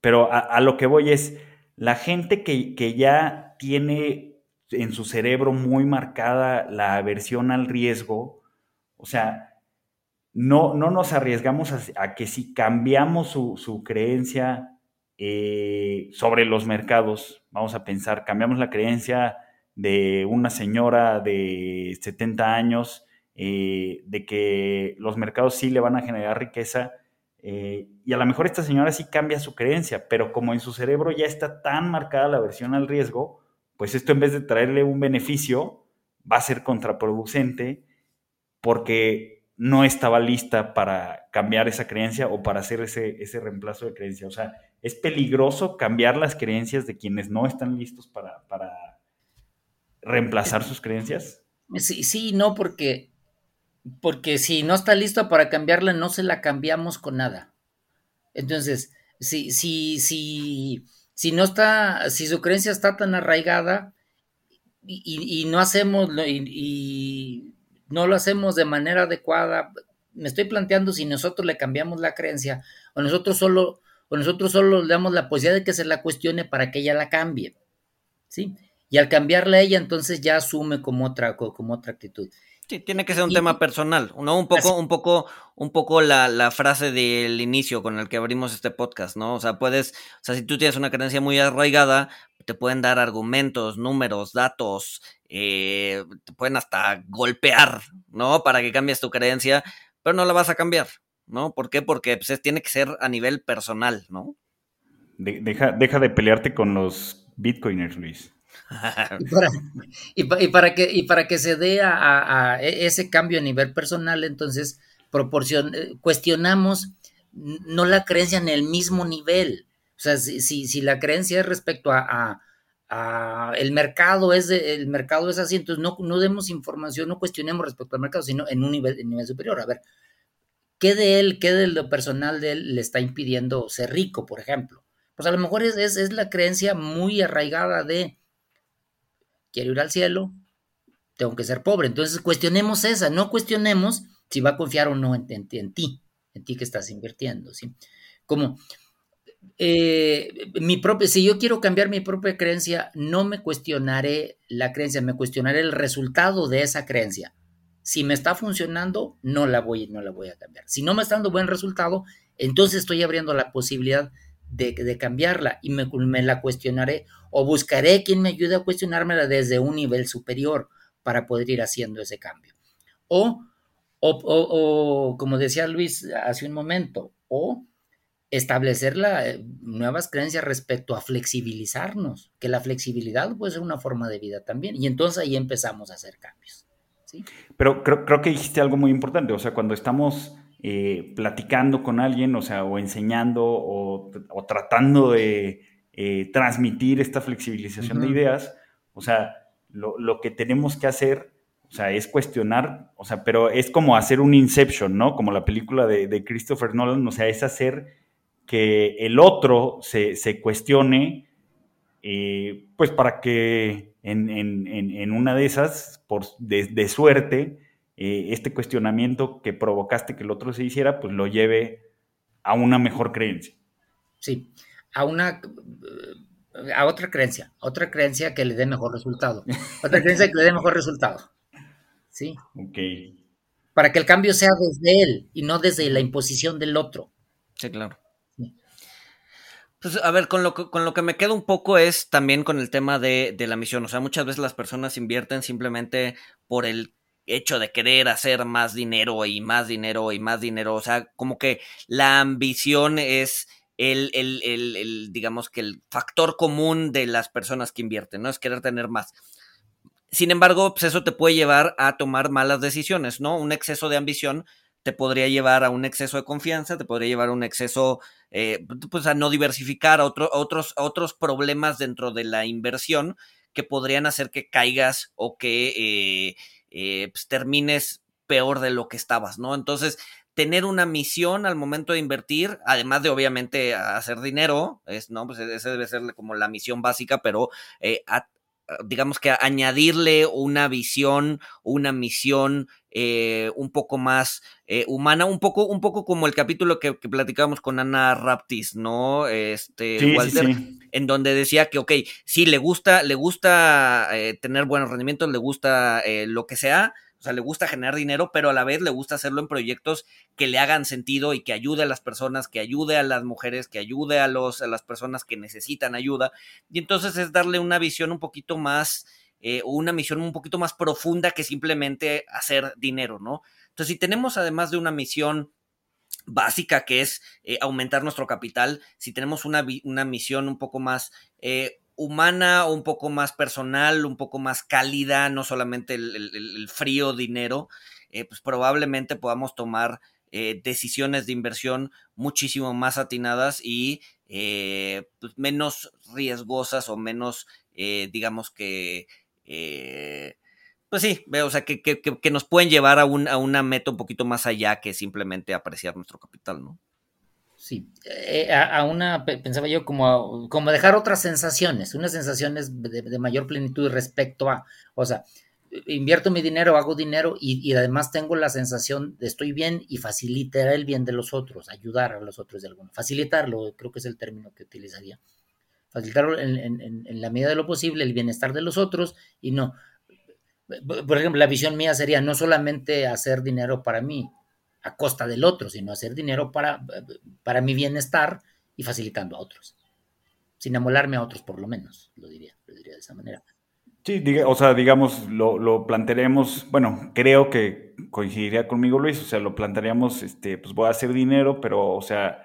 pero a, lo que voy es, la gente que, que ya tiene en su cerebro muy marcada la aversión al riesgo, o sea, no, no nos arriesgamos a, que si cambiamos su, creencia eh, sobre los mercados, vamos a pensar, cambiamos la creencia de una señora de 70 años, eh, de que los mercados sí le van a generar riqueza, eh, y a lo mejor esta señora sí cambia su creencia, pero como en su cerebro ya está tan marcada la aversión al riesgo, pues esto en vez de traerle un beneficio, va a ser contraproducente porque no estaba lista para cambiar esa creencia o para hacer ese, ese reemplazo de creencia. O sea, es peligroso cambiar las creencias de quienes no están listos para, para reemplazar sus creencias. Sí, sí, no, porque, porque si no está listo para cambiarla, no se la cambiamos con nada. Entonces, si, si, si, si no está, si su creencia está tan arraigada y, no hacemos y, no lo hacemos de manera adecuada, me estoy planteando si nosotros le cambiamos la creencia o nosotros solo o nosotros solo le damos la posibilidad de que se la cuestione para que ella la cambie, ¿sí? Y al cambiarla ella, entonces ya asume como otra, como otra actitud. Sí, tiene que ser un tema personal, ¿no? Un poco, un poco, un poco la, la, frase del inicio con el que abrimos este podcast, ¿no? O sea, puedes, o sea, si tú tienes una creencia muy arraigada, te pueden dar argumentos, números, datos, eh, te pueden hasta golpear, ¿no? Para que cambies tu creencia, pero no la vas a cambiar, ¿no? ¿Por qué? Porque pues, tiene que ser a nivel personal, ¿no? deja, deja de pelearte con los bitcoiners, Luis <laughs> y, para, que, y para que se dé a, e, ese cambio a nivel personal, entonces proporcion, eh, cuestionamos no la creencia en el mismo nivel. O sea, si, si, la creencia es respecto a, el mercado es el mercado es así, entonces no, no demos información, no cuestionemos respecto al mercado, sino en un nivel, en nivel superior. A ver, ¿qué de él, qué de lo personal de él le está impidiendo ser rico, por ejemplo? Pues a lo mejor es, es la creencia muy arraigada de quiero ir al cielo, tengo que ser pobre. Entonces cuestionemos esa, no cuestionemos si va a confiar o no en, ti, en ti que estás invirtiendo, ¿sí? Como eh, mi propia, si yo quiero cambiar mi propia creencia, no me cuestionaré la creencia, me cuestionaré el resultado de esa creencia. Si me está funcionando, no la voy, no la voy a cambiar. Si no me está dando buen resultado, entonces estoy abriendo la posibilidad de, cambiarla y me, la cuestionaré o buscaré quien me ayude a cuestionármela desde un nivel superior para poder ir haciendo ese cambio. O, o, o, como decía Luis hace un momento, o establecer eh, nuevas creencias respecto a flexibilizarnos, que la flexibilidad puede ser una forma de vida también, y entonces ahí empezamos a hacer cambios. ¿Sí? Pero creo, creo que dijiste algo muy importante, o sea, cuando estamos eh, platicando con alguien, o sea, o enseñando o, tratando de eh, transmitir esta flexibilización de ideas, o sea, lo, que tenemos que hacer, o sea, es cuestionar, o sea, pero es como hacer un Inception, ¿no? Como la película de, Christopher Nolan, o sea, es hacer que el otro se, cuestione, eh, pues para que en, una de esas, por, de suerte, eh, este cuestionamiento que provocaste que el otro se hiciera, pues lo lleve a una mejor creencia. Sí, a una a otra creencia, otra creencia que le dé mejor resultado. <laughs> Otra creencia que le dé mejor resultado. Sí. Ok. Para que el cambio sea desde él y no desde la imposición del otro. Sí, claro. Pues a ver, con lo, que, con lo que me queda un poco es también con el tema de, de la misión. O sea, muchas veces las personas invierten simplemente por el hecho de querer hacer más dinero y más dinero y más dinero. O sea, como que la ambición es el, el, el, digamos que el factor común de las personas que invierten, ¿no? Es querer tener más. Sin embargo, pues eso te puede llevar a tomar malas decisiones, ¿no? Un exceso de ambición te podría llevar a un exceso de confianza, te podría llevar a un exceso, eh, pues a no diversificar, a, otros, a otros problemas dentro de la inversión que podrían hacer que caigas o que eh, eh, pues, termines peor de lo que estabas, ¿no? Entonces, tener una misión al momento de invertir, además de obviamente hacer dinero, es, ¿no? Pues esa debe ser como la misión básica, pero eh, digamos que añadirle una visión, una misión eh, un poco más humana, un poco, un poco como el capítulo que, que platicábamos con Ana Raptis, ¿no? Este, Walter, en donde decía que, ok, sí, le gusta, le gusta eh, tener buenos rendimientos, le gusta eh, lo que sea, o sea, le gusta generar dinero, pero a la vez le gusta hacerlo en proyectos que le hagan sentido y que ayude a las personas, que ayude a las mujeres, que ayude a, los, a las personas que necesitan ayuda. Y entonces es darle una visión un poquito más, eh, una misión un poquito más profunda que simplemente hacer dinero, ¿no? Entonces, si tenemos además de una misión básica que es eh, aumentar nuestro capital, si tenemos una, una misión un poco más eh, humana, un poco más personal, un poco más cálida, no solamente el, frío dinero, eh, pues probablemente podamos tomar decisiones de inversión muchísimo más atinadas y pues menos riesgosas o menos, digamos que pues sí, o sea, que, que, que, nos pueden llevar a, un, a una meta un poquito más allá que simplemente apreciar nuestro capital, ¿no? Eh, a, una, pensaba yo, como, como dejar otras sensaciones, unas sensaciones de, mayor plenitud respecto a, o sea, invierto mi dinero, hago dinero y, además tengo la sensación de estoy bien y facilitar el bien de los otros, ayudar a los otros de alguna Facilitarlo, creo que es el término que utilizaría. Facilitarlo en la medida de lo posible, el bienestar de los otros y no, por ejemplo, la visión mía sería no solamente hacer dinero para mí a costa del otro, sino hacer dinero para, para mi bienestar y facilitando a otros. Sin amolarme a otros, por lo menos, lo diría, lo diría de esa manera. Sí, o sea, digamos, lo, lo, plantearemos, bueno, creo que coincidiría conmigo Luis, o sea, lo plantearíamos, este, pues voy a hacer dinero, pero, o sea,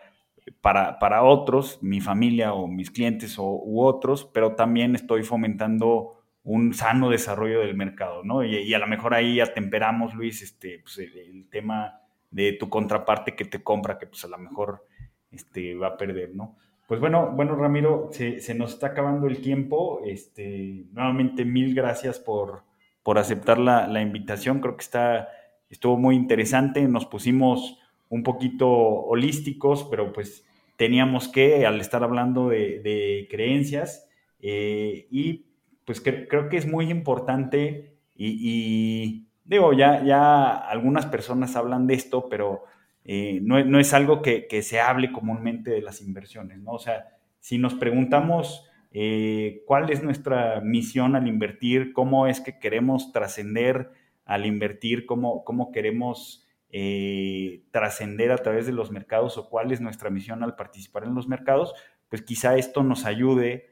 para, para otros, mi familia o mis clientes o, u otros, pero también estoy fomentando un sano desarrollo del mercado, ¿no? Y, a lo mejor ahí atemperamos, Luis, este, pues el, tema de tu contraparte que te compra, que pues a lo mejor este, va a perder, ¿no? Pues bueno, bueno, Ramiro, se, nos está acabando el tiempo. Este, nuevamente, mil gracias por, por aceptar la, invitación. Creo que está, estuvo muy interesante. Nos pusimos un poquito holísticos, pero pues teníamos que, al estar hablando de, creencias, eh, y pues creo que es muy importante y, digo, ya, ya algunas personas hablan de esto, pero eh, no, es algo que, se hable comúnmente de las inversiones, ¿no? O sea, si nos preguntamos eh, cuál es nuestra misión al invertir, cómo es que queremos trascender al invertir, cómo, cómo queremos eh, trascender a través de los mercados o cuál es nuestra misión al participar en los mercados, pues quizá esto nos ayude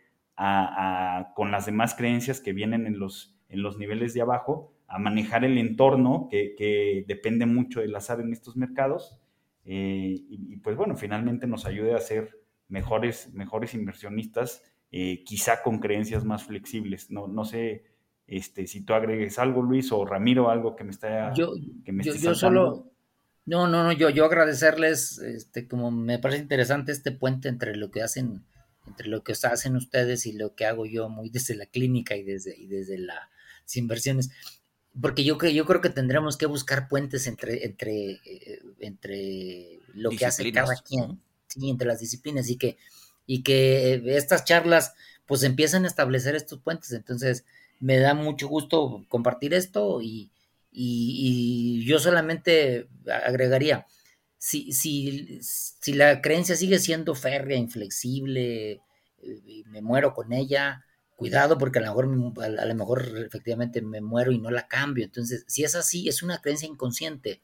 con las demás creencias que vienen en los, en los niveles de abajo a manejar el entorno que, depende mucho del azar en estos mercados eh, y, pues bueno, finalmente nos ayude a ser mejores, mejores inversionistas, eh, quizá con creencias más flexibles. No, no sé este, si tú agregues algo, Luis, o Ramiro, algo que me está... Yo, que me yo, solo... No, no, no, yo, yo agradecerles, este, como me parece interesante este puente entre lo que hacen entre lo que hacen ustedes y lo que hago yo muy desde la clínica y desde, y desde las inversiones. Porque yo, creo, yo creo que tendremos que buscar puentes entre, entre, eh, entre lo que hace cada quien, entre las disciplinas y que, y que estas charlas pues empiezan a establecer estos puentes. Entonces, me da mucho gusto compartir esto y, y, y yo solamente agregaría, si, si, si la creencia sigue siendo férrea, inflexible, eh, me muero con ella, cuidado porque a lo, mejor, a lo mejor efectivamente me muero y no la cambio. Entonces, si es así, es una creencia inconsciente.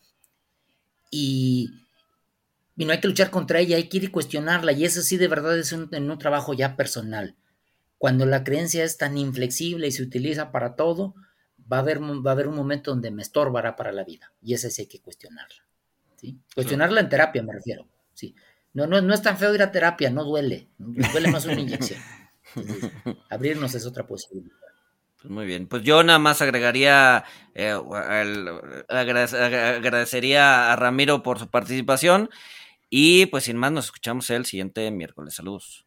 Y, y no hay que luchar contra ella, hay que ir y cuestionarla. Y eso sí de verdad es un, en un trabajo ya personal. Cuando la creencia es tan inflexible y se utiliza para todo, va a haber, va a haber un momento donde me estorbará para la vida. Y esa sí hay que cuestionarla. Cuestionarla en terapia me refiero, sí. No, no, no es tan feo ir a terapia, no duele, duele más una inyección. <laughs> <laughs> abrirnos es otra posibilidad. Pues muy bien, pues yo nada más agregaría, eh, agradecería a Ramiro por su participación y pues sin más nos escuchamos el siguiente miércoles. Saludos.